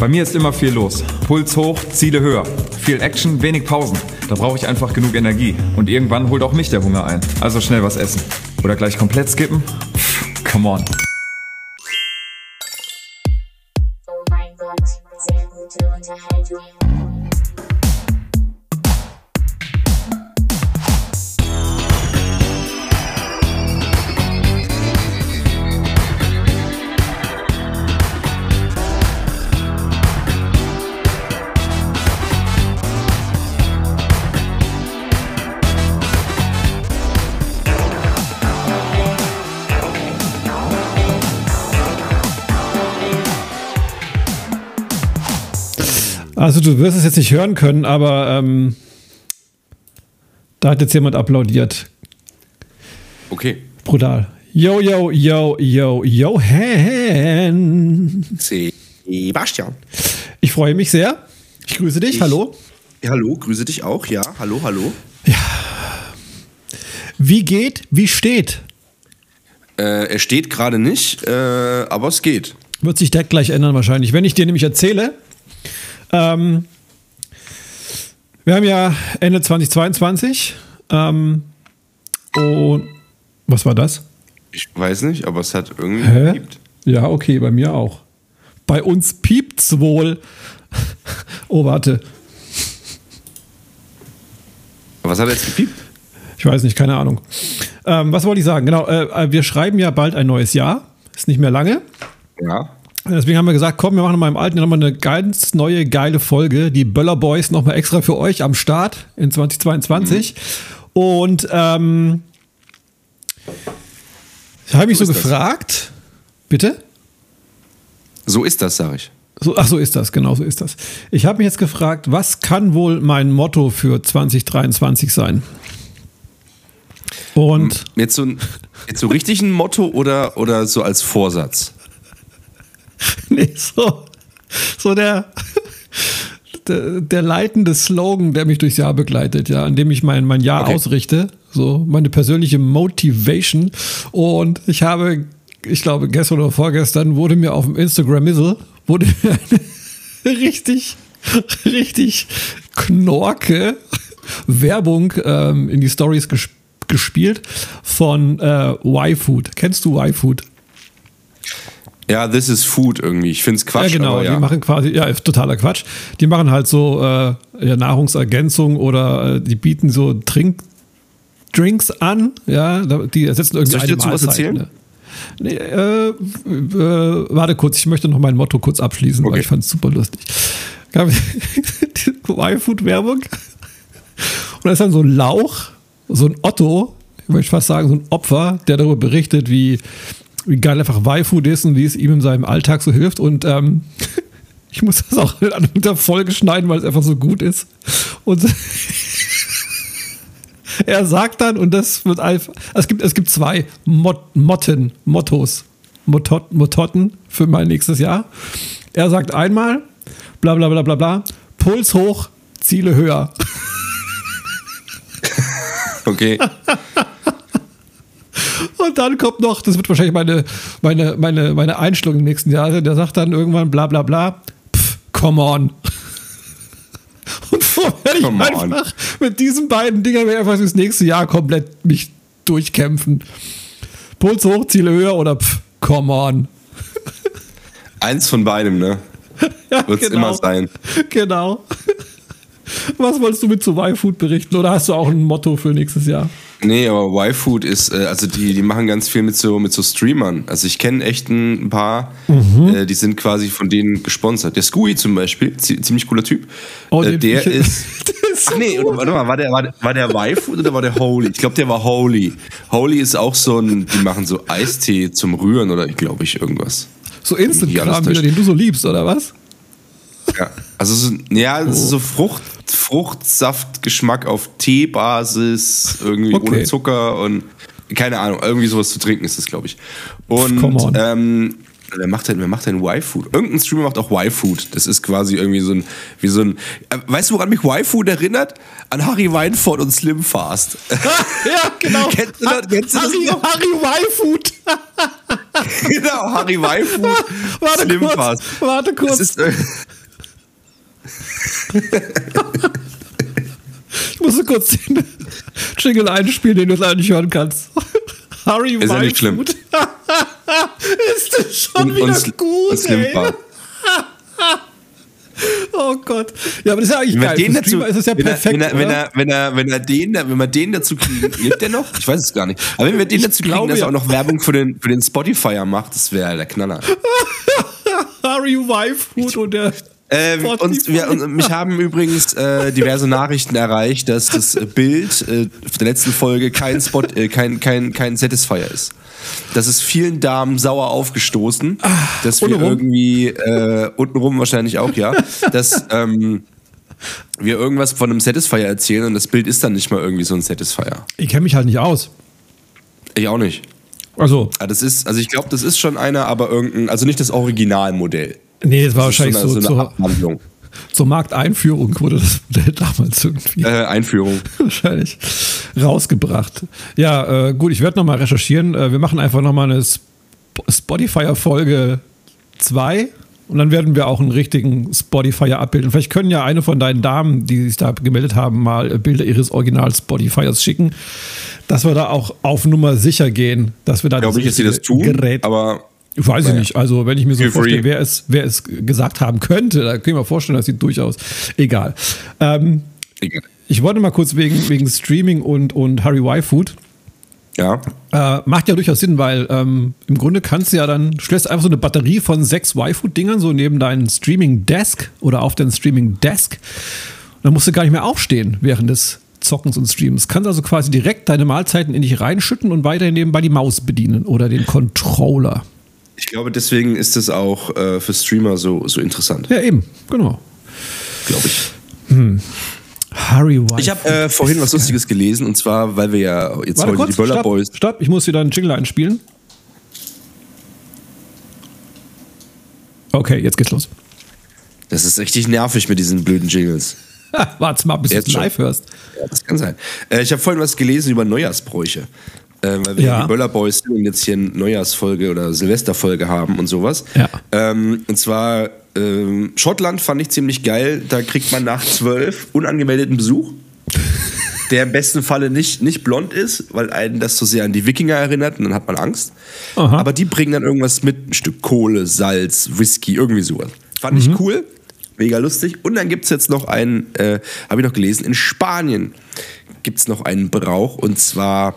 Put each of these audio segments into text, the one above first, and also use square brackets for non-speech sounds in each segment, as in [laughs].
Bei mir ist immer viel los. Puls hoch, Ziele höher. Viel Action, wenig Pausen. Da brauche ich einfach genug Energie. Und irgendwann holt auch mich der Hunger ein. Also schnell was essen. Oder gleich komplett skippen? Pff, come on. Also du wirst es jetzt nicht hören können, aber ähm, da hat jetzt jemand applaudiert. Okay. Brutal. Yo, yo, yo, yo, yo, Hen. Sebastian. Ich freue mich sehr. Ich grüße dich. Ich- Hallo. Ja, hallo, grüße dich auch. Ja, hallo, hallo. Wie geht, wie steht? Äh, er steht gerade nicht, äh, aber es geht. Wird sich der gleich ändern wahrscheinlich. Wenn ich dir nämlich erzähle, ähm, wir haben ja Ende 2022 ähm, und was war das? Ich weiß nicht, aber es hat irgendwie Hä? gepiept. Ja, okay, bei mir auch. Bei uns piept's wohl. [laughs] Oh, warte. Was hat jetzt gepiept? Ich weiß nicht, keine Ahnung. Ähm, was wollte ich sagen? Genau, äh, wir schreiben ja bald ein neues Jahr. Ist nicht mehr lange. Ja. Deswegen haben wir gesagt, komm, wir machen mal im Alten nochmal eine ganz neue, geile Folge. Die Böller Boys nochmal extra für euch am Start in 2022. Und ähm, ich habe mich so, So ist das. gefragt. Bitte? So ist das, sag ich. So, ach, so ist das, genau so ist das. Ich habe mich jetzt gefragt, was kann wohl mein Motto für 2023 sein? Und Jetzt so, jetzt so richtig ein Motto oder, oder so als Vorsatz? [laughs] nee, so, so der, der, der leitende Slogan, der mich durchs Jahr begleitet, ja, an dem ich mein, mein Jahr Okay. ausrichte, so meine persönliche Motivation. Und ich habe, ich glaube, gestern oder vorgestern wurde mir auf dem Instagram-Missel, wurde mir eine [laughs] richtig, richtig knorke Werbung ähm, in die Stories gesp gespielt von äh, Y-Food. Kennst du Y-Food? Ja, this is food irgendwie. Ich find's Quatsch, ja, genau. ja. Die machen quasi, ja, ist totaler Quatsch. Die machen halt so äh, ja, Nahrungsergänzung oder äh, die bieten so Trink, Drinks an. Ja, die ersetzen irgendwie Soll ich eine dazu was erzählen? Ne? Nee, äh, äh, warte kurz, ich möchte noch mein Motto kurz abschließen, weil Okay. ich fand es super lustig. Gab die [laughs] Y-Food-Werbung und da ist dann so ein Lauch, so ein Otto, ich möchte fast sagen, so ein Opfer, der darüber berichtet, wie, wie geil einfach Y-Food ist und wie es ihm in seinem Alltag so hilft. Und ähm, [laughs] ich muss das auch an der Folge schneiden, weil es einfach so gut ist. Und [laughs] er sagt dann, und das wird einfach, es gibt, es gibt zwei Mot Motten, Mottos, Motot, Mototten für mein nächstes Jahr. Er sagt einmal, bla bla bla bla bla, Puls hoch, Ziele höher. Okay. [laughs] Und dann kommt noch, das wird wahrscheinlich meine, meine, meine, meine Einstellung im nächsten Jahr, der sagt dann irgendwann bla bla bla, pff, come on. [laughs] Und so werde ich Come on. einfach mit diesen beiden Dingern werde ich einfach das nächste Jahr komplett mich durchkämpfen. Puls hoch, Ziele höher oder pff, come on. [laughs] Eins von beidem, ne? Ja, Wird's immer sein. Genau. Was wolltest du mit zu Y-Food berichten? Oder hast du auch ein Motto für nächstes Jahr? Nee, aber Y-Food ist, äh, also die, die machen ganz viel mit so, mit so Streamern. Also ich kenne echt ein paar, Mhm. äh, die sind quasi von denen gesponsert. Der Scooey zum Beispiel, zie- ziemlich cooler Typ. Oh, äh, der ich- ist. [laughs] Der ist so Ach nee, gut. warte mal, war der, war der, war der Y-Food oder war der Holy? Ich glaube, der war Holy. Holy ist auch so ein, die machen so Eistee zum Rühren oder glaube ich irgendwas. So Instant-Kram den du so liebst, oder was? Ja, also so, ja, Oh. so Frucht, Fruchtsaftgeschmack auf Teebasis, irgendwie Okay. ohne Zucker und keine Ahnung, irgendwie sowas zu trinken ist das, glaube ich. Und ähm, wer macht denn, wer macht denn Y-Food? Irgendein Streamer macht auch Y-Food. Das ist quasi irgendwie so ein, wie so ein, äh, weißt du, woran mich Y-Food erinnert? An Harry Weinfurt und Slim Fast. [laughs] [laughs] ja, genau. Kennst du das- kennst du das Harry, noch? Harry Y-Food. [laughs] genau, Harry Waifu. Warte Slim kurz, Fast. warte kurz. Das ist, äh, Ich muss kurz den Jingle einspielen, den du leider nicht hören kannst. Harry Ist ja nicht schlimm. [laughs] Ist das schon und, wieder und, gut, und ey. [laughs] Oh Gott. Ja, aber das ist ja eigentlich Wenn, wir geil. den dazu, ist es ja wenn, er, perfekt, wenn, er, wenn, er, wenn, er, wenn er den, wenn wir den dazu kriegen, lebt der noch? Ich weiß es gar nicht. Aber wenn wir den Ich dazu kriegen, dass er auch noch Werbung für den, für den Spotifyer macht, das wäre der Knaller. [laughs] Harry Weinfurt und der Und Spotify. wir, und mich haben übrigens äh, diverse Nachrichten erreicht, dass das äh, Bild äh, der letzten Folge kein Spot, äh, kein, kein, kein Satisfier ist. Das ist vielen Damen sauer aufgestoßen, dass wir untenrum? irgendwie äh, untenrum wahrscheinlich auch, ja, dass ähm, wir irgendwas von einem Satisfier erzählen und das Bild ist dann nicht mal irgendwie so ein Satisfier. Ich kenne mich halt nicht aus. Ich auch nicht. Also, Ah, Das ist, also ich glaube, das ist schon einer, aber irgendein, also nicht das Originalmodell. Nee, es war Das wahrscheinlich so, so, eine, so zur, eine Abwandlung. [laughs] zur Markteinführung wurde das Modell damals irgendwie Äh, Einführung. [laughs] wahrscheinlich rausgebracht. Ja, äh, gut, ich werde nochmal recherchieren. Äh, wir machen einfach nochmal eine Sp Spotify-Folge 2 und dann werden wir auch einen richtigen Spotify abbilden. Vielleicht können ja eine von deinen Damen, die sich da gemeldet haben, mal äh, Bilder ihres Original-Spotifyers schicken, dass wir da auch auf Nummer sicher gehen, dass wir da Ich glaube nicht, dass sie das tun, Gerät aber Ich weiß ich nicht. Also, wenn ich mir so Feel vorstelle, free. wer es, wer es gesagt haben könnte, da kann ich mir vorstellen, dass sie durchaus egal. Ähm, egal. ich wollte mal kurz wegen, wegen Streaming und, und Harry Y-Food. Ja. Äh, macht ja durchaus Sinn, weil ähm, im Grunde kannst du ja dann, stellst einfach so eine Batterie von sechs Y-Food-Dingern so neben deinen Streaming-Desk oder auf deinen Streaming-Desk. Dann musst du gar nicht mehr aufstehen während des Zockens und Streams. Kannst also quasi direkt deine Mahlzeiten in dich reinschütten und weiterhin nebenbei die Maus bedienen oder den Controller. Ich glaube, deswegen ist es auch äh, für Streamer so, so interessant, Ja, eben, genau. glaube ich. Harry White. Ich habe äh, vorhin was Lustiges gelesen und zwar, weil wir ja jetzt Warte heute kurz, die Böller stopp, Boys. stopp, ich muss wieder einen Jingle einspielen. Okay, jetzt geht's los. Das ist richtig nervig mit diesen blöden Jingles. [laughs] Warte mal, bis du Jetzt es live hörst. Ja, das kann sein. Äh, ich habe vorhin was gelesen über Neujahrsbräuche. Äh, weil wir Ja. die Böller Boys sind und jetzt hier eine Neujahrsfolge oder Silvesterfolge haben und sowas. Ja. Ähm, und zwar ähm, Schottland fand ich ziemlich geil. Da kriegt man nach zwölf unangemeldeten Besuch. [laughs] Der im besten Falle nicht, nicht blond ist, weil einen das so sehr an die Wikinger erinnert und dann hat man Angst. Aha. Aber die bringen dann irgendwas mit, ein Stück Kohle, Salz, Whisky, irgendwie sowas. Fand ich cool, mega lustig. Und dann gibt es jetzt noch einen, äh, habe ich noch gelesen, in Spanien gibt es noch einen Brauch und zwar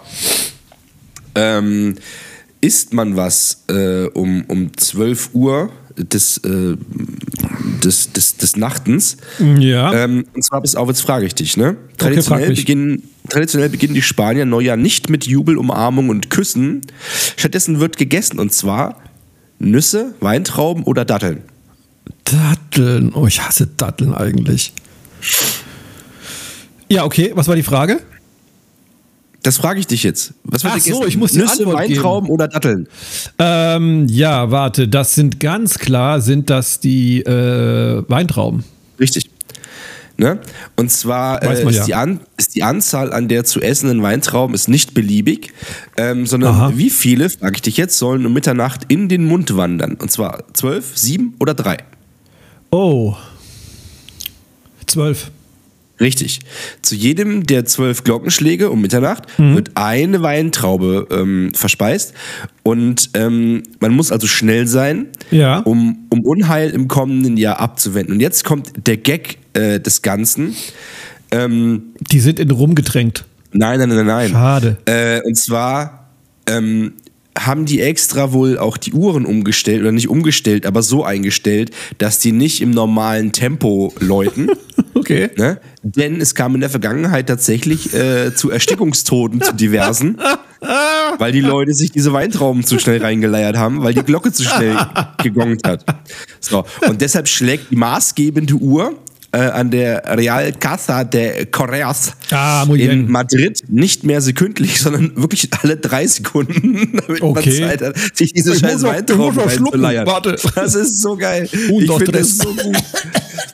ähm, isst man was äh, um, um 12 Uhr des, äh, des, des, des Nachtens. Ja. Ähm, und zwar, bis auf, jetzt frage ich dich, ne? Traditionell, mich. beginnen, traditionell beginnen die Spanier Neujahr nicht mit Jubel, Umarmung und Küssen. Stattdessen wird gegessen und zwar Nüsse, Weintrauben oder Datteln. Datteln. Oh, ich hasse Datteln eigentlich. Ja, okay. Was war die Frage? Das frage ich dich jetzt. Was Ach so, ich muss die Nüsse, Antwort geben. Weintrauben oder Datteln? Ähm, ja, warte. Das sind ganz klar, sind das die äh, Weintrauben. Richtig. Ne? Und zwar äh, man ist, ja. die An ist die Anzahl an der zu essenden Weintrauben ist nicht beliebig, ähm, sondern Aha. wie viele, frage ich dich jetzt, sollen um Mitternacht in den Mund wandern? Und zwar zwölf, sieben oder drei? Oh. Zwölf. Richtig. Zu jedem der zwölf Glockenschläge um Mitternacht Mhm. wird eine Weintraube ähm, verspeist. Und ähm, man muss also schnell sein, Ja. um, um Unheil im kommenden Jahr abzuwenden. Und jetzt kommt der Gag äh, des Ganzen. Ähm, Die sind in Rum getränkt. nein, nein, nein, nein. Schade. Äh, und zwar ähm, haben die extra wohl auch die Uhren umgestellt oder nicht umgestellt, aber so eingestellt, dass die nicht im normalen Tempo läuten. [laughs] Okay. Ne? Denn es kam in der Vergangenheit tatsächlich äh, zu Erstickungstoten zu diversen, [laughs] weil die Leute sich diese Weintrauben zu schnell reingeleiert haben, weil die Glocke zu schnell [laughs] gegongt hat. So. Und deshalb schlägt die maßgebende Uhr äh, an der Real Casa de Correas Ah, in. Madrid nicht mehr sekündlich, sondern wirklich alle drei Sekunden, [laughs] damit Okay. man Zeit hat, sich diese Ich scheiß Weintrauben reinzuleiern. warte. Das ist so geil. Un, ich finde das so gut,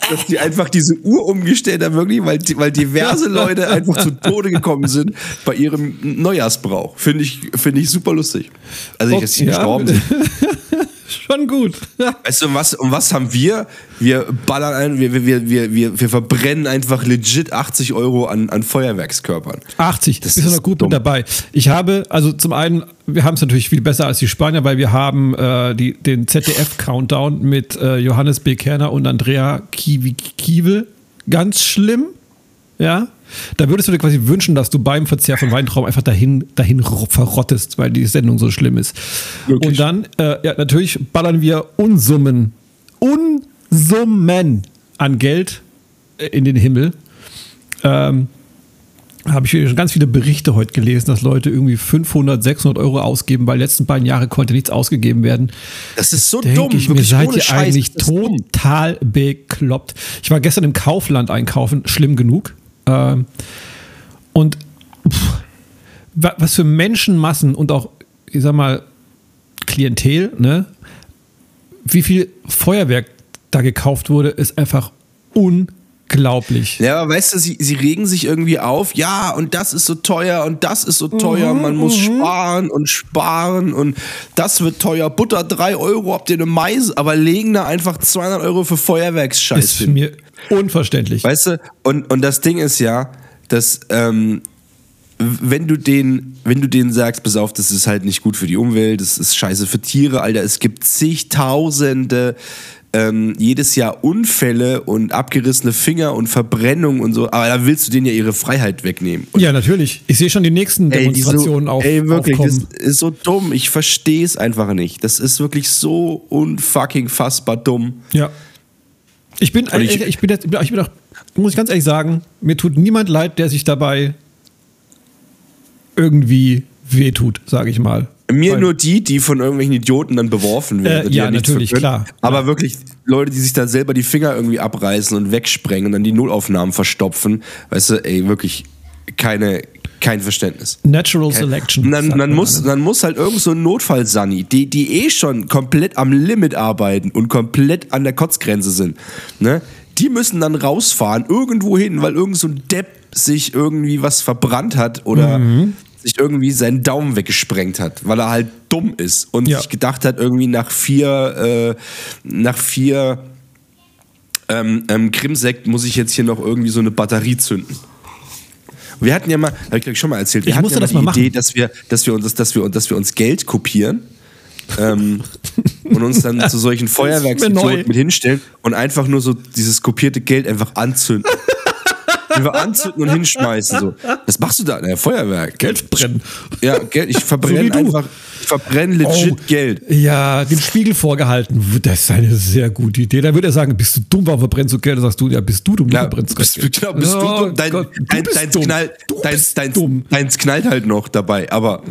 dass die einfach diese Uhr umgestellt haben, wirklich, weil, weil diverse [laughs] Leute einfach zu Tode gekommen sind bei ihrem Neujahrsbrauch. Finde ich, finde ich super lustig. Also, ich, dass die Ja. gestorben sind. [laughs] Schon gut. [laughs] Weißt du, um was, um was haben wir? Wir ballern ein, wir, wir, wir, wir, wir, verbrennen einfach legit 80 Euro an, an Feuerwerkskörpern. 80, Das bist du ist noch gut dumm. mit dabei. Ich habe, also zum einen, wir haben es natürlich viel besser als die Spanier, weil wir haben äh, die, den ZDF-Countdown mit äh, Johannes B. Kerner und Andrea Kiwi Kiewel. Ganz schlimm. Ja. Da würdest du dir quasi wünschen, dass du beim Verzehr von Weintrauben einfach dahin, dahin ro- verrottest, weil die Sendung so schlimm ist. Wirklich? Und dann, äh, ja, natürlich ballern wir Unsummen, Unsummen an Geld äh, in den Himmel. Ähm, habe ich schon ganz viele Berichte heute gelesen, dass Leute irgendwie 500, 600 Euro ausgeben, weil letzten beiden Jahre konnte nichts ausgegeben werden. Das ist so Denke dumm. ich mir, seid ihr Scheiß, eigentlich ist dumm. total bekloppt. Ich war gestern im Kaufland einkaufen, schlimm genug. Ähm, und pff, wa- was für Menschenmassen und auch, ich sag mal, Klientel, ne? Wie viel Feuerwerk da gekauft wurde, ist einfach unglaublich. Ja, aber weißt du, sie, sie regen sich irgendwie auf, ja, und das ist so teuer und das ist so teuer, man muss sparen und sparen und das wird teuer. Butter 3 Euro, habt ihr eine Mais, aber legen da einfach 200 Euro für Feuerwerksscheiß ist mir unverständlich. Weißt du, und, und das Ding ist ja, dass ähm, wenn du den, wenn du denen sagst, pass auf, das ist halt nicht gut für die Umwelt, das ist scheiße für Tiere, Alter, es gibt zigtausende ähm, jedes Jahr Unfälle und abgerissene Finger und Verbrennung und so, aber da willst du denen ja ihre Freiheit wegnehmen. Und ja, natürlich. Ich sehe schon die nächsten Ey, die so, Demonstrationen auf, ey, wirklich, das aufkommen. ist so dumm. Ich verstehe es einfach nicht. Das ist wirklich so unfucking fassbar dumm. Ja. Ich bin, ich, ich- ich, bin jetzt, ich bin auch, muss ich ganz ehrlich sagen, mir tut niemand leid, der sich dabei irgendwie wehtut, sage ich mal. Mir Weil- nur die, die von irgendwelchen Idioten dann beworfen werden. Äh, ja, nichts natürlich, können. klar. Aber wirklich Leute, die sich da selber die Finger irgendwie abreißen und wegsprengen und dann die Nullaufnahmen verstopfen. Weißt du, ey, wirklich keine, kein Verständnis. Natural Selection. Und dann, man muss, dann muss halt irgend so ein Notfall-Sunny, die, die eh schon komplett am Limit arbeiten und komplett an der Kotzgrenze sind, ne? die müssen dann rausfahren, irgendwo hin, weil irgend so ein Depp sich irgendwie was verbrannt hat oder Mhm. sich irgendwie seinen Daumen weggesprengt hat, weil er halt dumm ist und Ja. sich gedacht hat, irgendwie nach vier, äh, nach vier ähm, ähm, Krimsekt muss ich jetzt hier noch irgendwie so eine Batterie zünden. Wir hatten ja mal, habe ich glaub ich schon mal erzählt, wir Ich hatten ja mal die mal. Idee, dass wir, dass wir uns, dass wir, dass wir uns Geld kopieren ähm, und uns dann zu solchen. [laughs] Feuerwerksidioten mit hinstellen und einfach nur so dieses kopierte Geld einfach anzünden. [laughs] Einfach anzünden und hinschmeißen. So. Was machst du da? Naja, Feuerwerk. Geld brennen. Ja, Geld. Ich So verbrenne du. einfach, ich verbrenne legit Oh, Geld. Ja, den Spiegel vorgehalten. Das ist eine sehr gute Idee. Da würde er sagen, bist du dumm, warum verbrennst du Geld? Da sagst du, ja, bist du dumm, du Ja, verbrennst bist, Geld. genau, bist Oh du dumm. Dein, Gott, du dein, deins, dumm. Knall, deins, deins, dumm. deins knallt halt noch dabei. Aber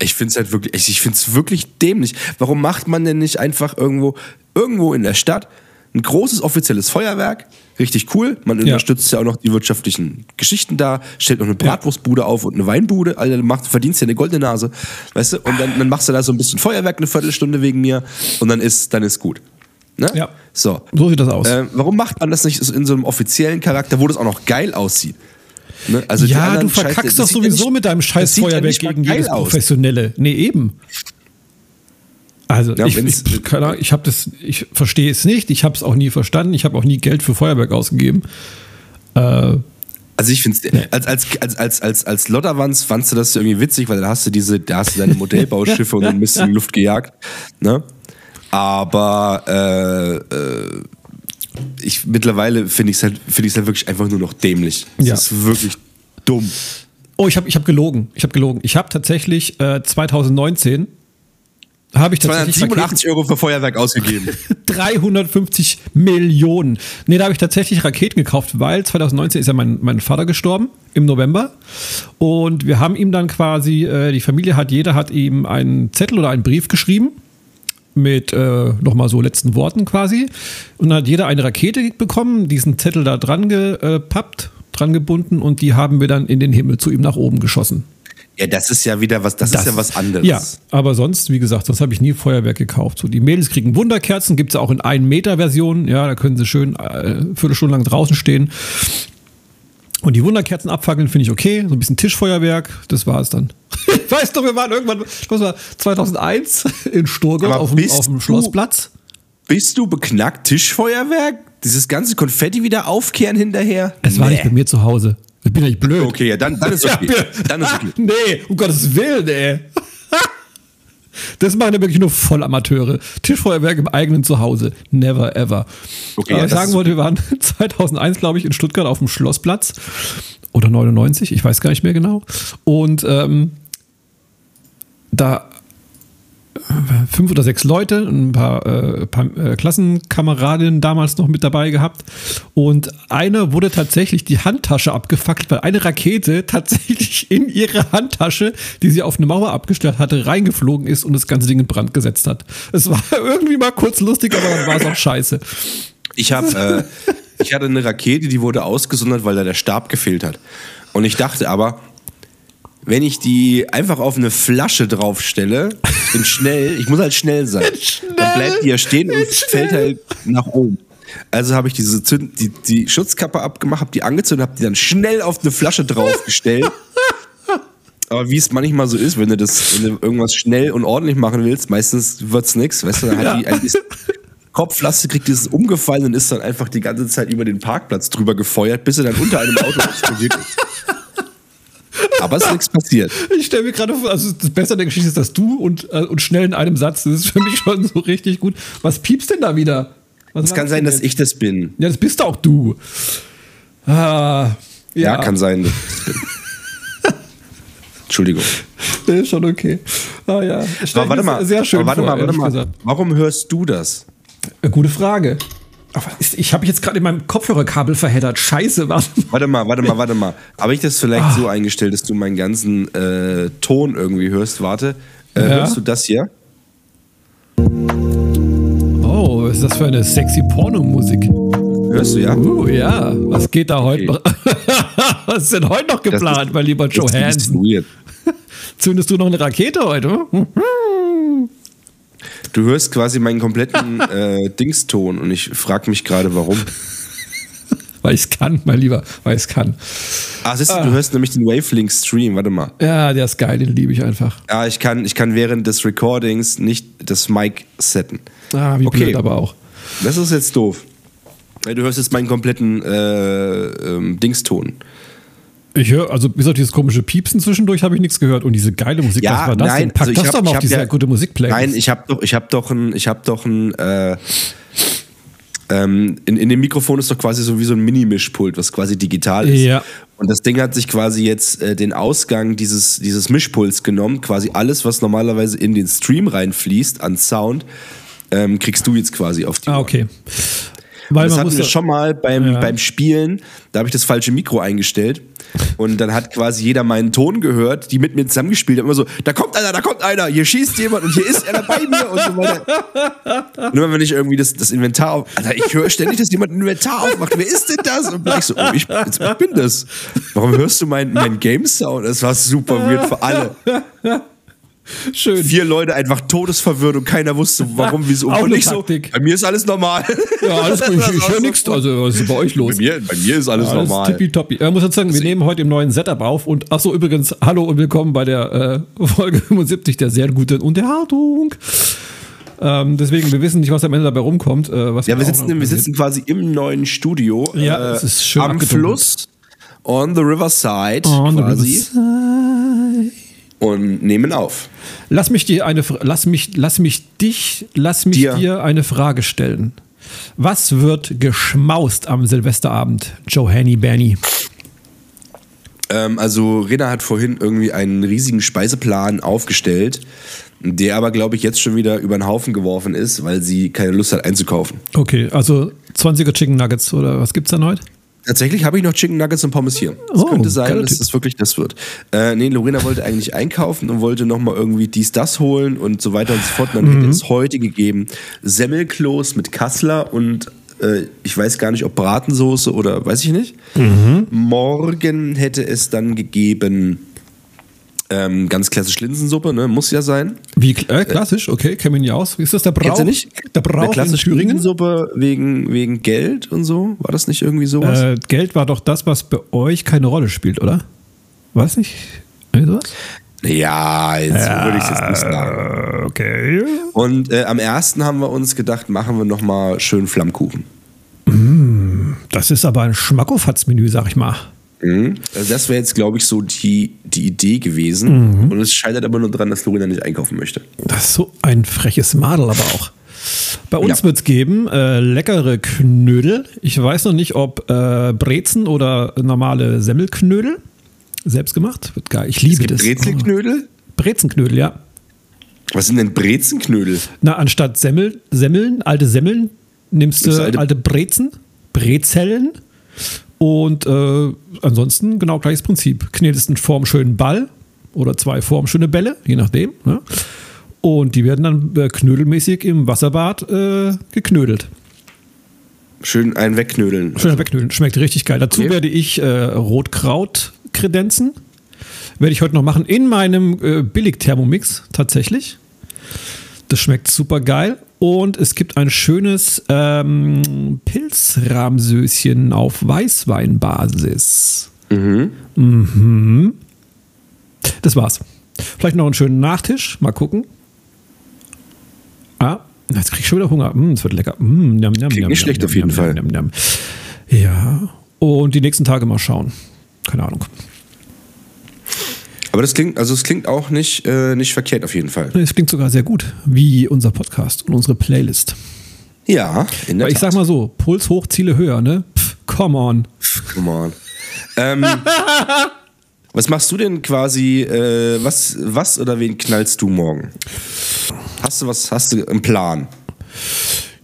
ich finde es halt wirklich, ich, ich finde es wirklich dämlich. Warum macht man denn nicht einfach irgendwo, irgendwo in der Stadt ein großes offizielles Feuerwerk? Richtig cool. Man Ja. unterstützt ja auch noch die wirtschaftlichen Geschichten da, stellt noch eine Bratwurstbude auf und eine Weinbude. Alter, du machst, verdienst ja eine goldene Nase. Weißt du? Und dann, dann machst du da so ein bisschen Feuerwerk, eine Viertelstunde wegen mir. Und dann ist, dann ist gut. Ne? Ja. So. So sieht das aus. Äh, warum macht man das nicht in so einem offiziellen Charakter, wo das auch noch geil aussieht? Ne? Also ja, du verkackst Scheiß- doch sowieso mit deinem scheiß ja Feuerwerk gegen geil jedes aus. Professionelle. Nee, eben. Also, Ja, ich, ich, keine Ahnung, ich habe das, ich verstehe es nicht, ich habe es auch nie verstanden, ich habe auch nie Geld für Feuerwerk ausgegeben. Äh, Also ich finde als, als, als, als, als, als Lotterwanz fandst du das irgendwie witzig, weil da hast du diese, da hast du deine Modellbauschiffe und ein bisschen Luft gejagt. Ne? Aber äh, äh, ich mittlerweile finde ich es halt, finde ich es halt wirklich einfach nur noch dämlich. Es Ja. ist wirklich dumm. oh, ich habe ich hab gelogen. Ich habe gelogen. Ich habe tatsächlich äh, 2019 habe ich tatsächlich 287 Euro für Feuerwerk ausgegeben. [laughs] 350 Millionen. Nee, da habe ich tatsächlich Raketen gekauft, weil 2019 ist ja mein, mein Vater gestorben im November. Und wir haben ihm dann quasi, äh, die Familie hat, jeder hat ihm einen Zettel oder einen Brief geschrieben. mit äh, nochmal so letzten Worten quasi. Und dann hat jeder eine Rakete bekommen, diesen Zettel da dran gepappt, dran gebunden und die haben wir dann in den Himmel zu ihm nach oben geschossen. Ja, das ist ja wieder was, das, ist ja was anderes. Ja, aber sonst, wie gesagt, sonst habe ich nie Feuerwerk gekauft. So, die Mädels kriegen Wunderkerzen, gibt es auch in 1 Meter Version. Ja, da können sie schön äh, Viertelstunde lang draußen stehen. Und die Wunderkerzen abfackeln finde ich okay. So ein bisschen Tischfeuerwerk, das war es dann. [laughs] weißt du, wir waren irgendwann, ich muss mal, 2001 in Sturgau auf, auf dem Schlossplatz. Bist du beknackt Tischfeuerwerk? Dieses ganze Konfetti wieder aufkehren hinterher? Es war Nee. nicht bei mir zu Hause. Ich bin nicht blöd. Okay, ja, dann, dann ist [laughs] okay. Ja, Dann ist okay. [laughs] nee, um Gottes Willen, ey. [laughs] Das machen ja wirklich nur Vollamateure. Tischfeuerwerk im eigenen Zuhause. Never ever. Okay, Aber ja, ich sagen wollte, wir waren 2001, glaube ich, in Stuttgart auf dem Schlossplatz. Oder 99, ich weiß gar nicht mehr genau. Und ähm, da fünf oder sechs Leute, ein paar, äh, paar äh, Klassenkameradinnen damals noch mit dabei gehabt. Und einer wurde tatsächlich die Handtasche abgefackelt, weil eine Rakete [laughs] tatsächlich in ihre Handtasche, die sie auf eine Mauer abgestellt hatte, reingeflogen ist und das ganze Ding in Brand gesetzt hat. Es war [laughs] irgendwie mal kurz lustig, aber dann war es auch scheiße. Ich habe, äh, ich hatte eine Rakete, die wurde ausgesondert, weil da der Stab gefehlt hat. Und ich dachte aber, wenn ich die einfach auf eine Flasche draufstelle, in schnell, ich muss halt schnell sein, [laughs] dann bleibt die ja stehen und fällt halt nach oben. Also habe ich diese Zünd, die, die Schutzkappe abgemacht, habe die angezündet, habe die dann schnell auf eine Flasche draufgestellt. [laughs] Aber wie es manchmal so ist, wenn du das, wenn du irgendwas schnell und ordentlich machen willst, meistens wird's nix, weißt du, dann hat die ein bisschen Kopflaste kriegt dieses umgefallen und ist dann einfach die ganze Zeit über den Parkplatz drüber gefeuert, bis er dann unter einem Auto explodiert ist. [laughs] Aber es ist nichts passiert. [laughs] Ich stelle mir gerade vor, also das Beste an der Geschichte ist, dass du und, äh, und schnell in einem Satz, das ist für mich schon so richtig gut. Was piepst denn da wieder? Was Es kann sein, dass ich das bin. Ja, das bist auch du. Ah, Ja, kann sein, dass ich das bin. [laughs] Entschuldigung. Nee, ist schon okay. Ah ja. Aber warte mal, Sehr schön warte mal, warte mal. Warum hörst du das? Äh, Gute Frage. Ich habe jetzt gerade in meinem Kopfhörerkabel verheddert. Scheiße, warte mal. Warte mal, warte mal, warte mal. Habe ich das vielleicht Ah. so eingestellt, dass du meinen ganzen äh, Ton irgendwie hörst? Warte. Äh, Ja. Hörst du das hier? Oh, was ist das für eine sexy Pornomusik? Hörst du ja? Uh, ja. Was geht da heute Okay. noch? [laughs] was ist denn heute noch geplant, ist- mein lieber Johansson? weird. [laughs] Zündest du noch eine Rakete heute? Du hörst quasi meinen kompletten [laughs] äh, Dingston und ich frage mich gerade, warum. Weil ich es kann, mein Lieber, weil ich es kann. Ah, siehst du, du hörst nämlich den Wavelink-Stream. Warte mal. Ja, der ist geil, den liebe ich einfach. Ja, ich kann, ich kann während des Recordings nicht das Mic setten. Ah, wie Okay. blöd aber auch. Das ist jetzt doof. Du hörst jetzt meinen kompletten äh, ähm, Dingston. Ich höre, also bis auf dieses komische Piepsen zwischendurch habe ich nichts gehört. Und diese geile Musik, was war das denn? Pack also das hab- doch mal auf diese ja- gute Musikplaylist. Nein, ich habe doch, ich habe doch ein, ich habe doch ein, äh, ähm, in, in dem Mikrofon ist doch quasi so wie so ein Mini-Mischpult, was quasi digital ist. Ja. Und das Ding hat sich quasi jetzt äh, den Ausgang dieses, dieses Mischpults genommen. Quasi alles, was normalerweise in den Stream reinfließt an Sound, ähm, kriegst du jetzt quasi auf die ah, Ohren. Weil Das hatten wir schon mal beim, Ja. beim Spielen. Da habe ich das falsche Mikro eingestellt. Und dann hat quasi jeder meinen Ton gehört, die mit mir zusammengespielt haben. Immer so, da kommt einer, da kommt einer, hier schießt jemand und hier ist einer bei mir und so weiter. Immer wenn ich irgendwie das, das Inventar auf. Alter, ich höre ständig, dass jemand ein Inventar aufmacht. Wer ist denn das? Und bin ich so, oh, ich, ich bin das. Warum hörst du meinen mein Game-Sound? Das war super weird für alle. Schön. Vier Leute einfach todesverwirrt und keiner wusste, [laughs] warum, wieso. Auch und so, bei mir ist alles normal. Ja, alles gut. [laughs] Ich, ich höre nichts. Also, was ist bei euch los? Bei mir, bei mir ist alles, Alles normal. tippitoppi. Ich muss jetzt sagen, wir nehmen heute im neuen Setup auf und ach so übrigens, hallo und willkommen bei der äh, [laughs] Folge 75 der sehr guten Unterhaltung. Ähm, deswegen, wir wissen nicht, was am Ende dabei rumkommt. Äh, was Ja, wir sitzen, wir sitzen quasi im neuen Studio. äh, Ja, es ist schön Am. Fluss, on the riverside On the quasi. riverside. Und nehmen auf. Lass mich dir eine, lass mich, lass mich dich, lass mich Dir. dir eine Frage stellen. Was wird geschmaust am Silvesterabend, Johanny Bernie? Ähm, also Rena hat vorhin irgendwie einen riesigen Speiseplan aufgestellt, der aber, glaube ich, jetzt schon wieder über den Haufen geworfen ist, weil sie keine Lust hat einzukaufen. Okay, also 20er Chicken Nuggets oder was gibt's dann heute? Tatsächlich habe ich noch Chicken Nuggets und Pommes hier. Es Oh, könnte sein, dass Typ. das wirklich das wird. Äh, nee, Lorena wollte eigentlich einkaufen und wollte nochmal irgendwie dies, das holen und so weiter und so fort. Und dann Mhm. hätte es heute gegeben Semmelkloß mit Kassler und äh, ich weiß gar nicht, ob Bratensoße oder weiß ich nicht. Mhm. Morgen hätte es dann gegeben ähm, ganz klassisch Linsensuppe, ne? muss ja sein. Wie äh, klassisch, okay, kennen wir ihn ja aus. Ist das der Brauch? Kennst nicht? Der Brauch klassische? Linsensuppe wegen, wegen Geld und so? War das nicht irgendwie sowas? Äh, Geld war doch das, was bei euch keine Rolle spielt, oder? Weiß nicht? Irgendwie sowas? ja, jetzt würde ich es jetzt nicht sagen. Äh, okay. Und äh, am ersten haben wir uns gedacht, machen wir nochmal schön Flammkuchen. Das ist aber ein Schmackofatz-Menü, sag ich mal. Mhm. Also das wäre jetzt, glaube ich, so die, die Idee gewesen. Mhm. Und es scheitert aber nur daran, dass Lorena nicht einkaufen möchte. Das ist so ein freches Madel aber auch. Bei uns Ja. wird es geben äh, leckere Knödel. Ich weiß noch nicht, ob äh, Brezen oder normale Semmelknödel. Selbst gemacht. Wird geil. Ich liebe das. Brezelknödel. Oh. Brezenknödel, ja. Was sind denn Brezenknödel? Na, anstatt Semmel, Semmeln, alte Semmeln, nimmst du alte, alte- Brezen, Brezellen und äh, ansonsten genau gleiches Prinzip. Knetest in Form schönen Ball oder zwei Form schöne Bälle, je nachdem. Ne? Und die werden dann äh, knödelmäßig im Wasserbad äh, geknödelt. Schön einen wegknödeln. Schön wegknödeln. Schmeckt richtig geil. Dazu Okay. werde ich äh, Rotkraut kredenzen. Werde ich heute noch machen in meinem äh, Billig-Thermomix tatsächlich. Das schmeckt super geil. Und es gibt ein schönes ähm, Pilzrahmsöschen auf Weißweinbasis. Mhm. Das war's. Vielleicht noch einen schönen Nachtisch. Mal gucken. Ah, jetzt krieg ich schon wieder Hunger. Mm, es wird lecker. Mm, njam, Klingt njam, nicht schlecht auf jeden Fall. Ja. Und die nächsten Tage mal schauen. Keine Ahnung. Aber das klingt, also es klingt auch nicht, äh, nicht verkehrt auf jeden Fall. Es klingt sogar sehr gut, wie unser Podcast und unsere Playlist. Ja, in der Weil ich Tat. sag mal so, Puls hoch, Ziele höher, ne? Pff, come on. Come on. Ähm, [laughs] was machst du denn quasi, äh, was, was oder wen knallst du morgen? Hast du was, hast du einen Plan?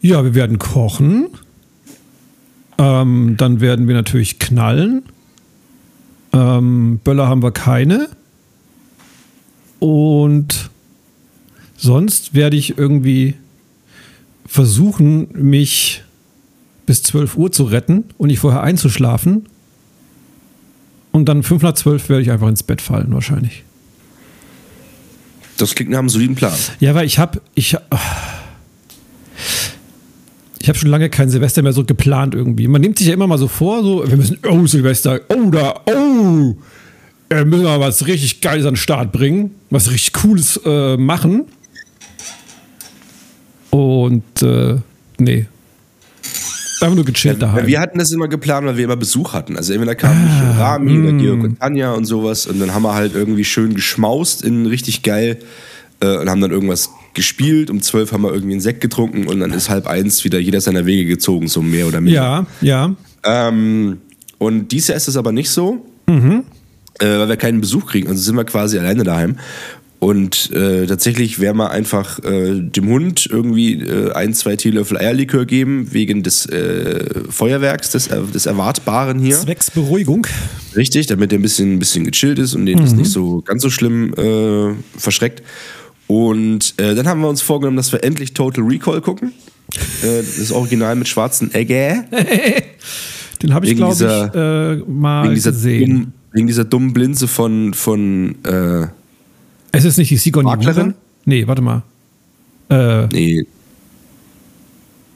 Ja, wir werden kochen. Ähm, dann werden wir natürlich knallen. Ähm, Böller haben wir keine. Und sonst werde ich irgendwie versuchen, mich bis 12 Uhr zu retten und nicht vorher einzuschlafen. Und dann 5 nach 12 werde ich einfach ins Bett fallen, wahrscheinlich. Das klingt nach einem soliden Plan. Ja, weil ich habe ich, ich habe schon lange kein Silvester mehr so geplant irgendwie. Man nimmt sich ja immer mal so vor, so wir müssen oh Silvester, oh da, oh, äh, müssen wir mal was richtig Geiles an den Start bringen, was richtig Cooles äh, machen. Und äh, nee, einfach nur gechillt daheim. Wir hatten das immer geplant, weil wir immer Besuch hatten. Also entweder kam Ah, Rami mm. oder Georg und Tanja und sowas und dann haben wir halt irgendwie schön geschmaust in richtig geil äh, und haben dann irgendwas gespielt. Um zwölf haben wir irgendwie einen Sekt getrunken und dann ist halb eins wieder jeder seiner Wege gezogen, so mehr oder minder. ja, ja. Ähm, und dieses Jahr ist es aber nicht so, Mhm. Äh, weil wir keinen Besuch kriegen. Also sind wir quasi alleine daheim. Und äh, tatsächlich werden wir einfach äh, dem Hund irgendwie äh, ein, zwei Teelöffel Eierlikör geben, wegen des äh, Feuerwerks, des, äh, des Erwartbaren hier. Zwecks Beruhigung. Richtig, damit er ein bisschen, ein bisschen gechillt ist und den das nicht so ganz so schlimm äh, verschreckt. Und dann haben wir uns vorgenommen, dass wir endlich Total Recall gucken. Das Original mit schwarzen Egge. [laughs] Den habe ich, glaube ich, mal Wegen dieser, gesehen. dumm, wegen dieser dummen Blinze von, von äh, Es ist nicht die Sigourney Maklerin? Nee, warte mal. Äh, nee,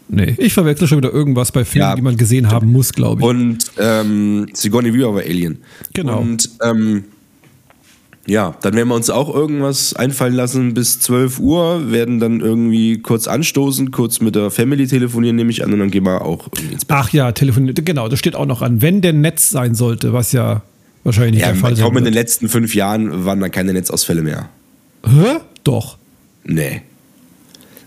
nee, ich verwechsel schon wieder irgendwas bei Filmen, Ja. die man gesehen haben muss, glaube ich. Und ähm, Sigourney Weaver war Alien. Genau. Und ähm, ja, dann werden wir uns auch irgendwas einfallen lassen bis 12 Uhr, werden dann irgendwie kurz anstoßen, kurz mit der Family telefonieren, nehme ich an, und dann gehen wir auch irgendwie ins Bett. Ach ja, telefoniert, genau, das steht auch noch an. Wenn der Netz sein sollte, was ja wahrscheinlich nicht Ja, der Fall sein glaube, in den letzten fünf Jahren waren dann keine Netzausfälle mehr. Hä? Doch. Nee.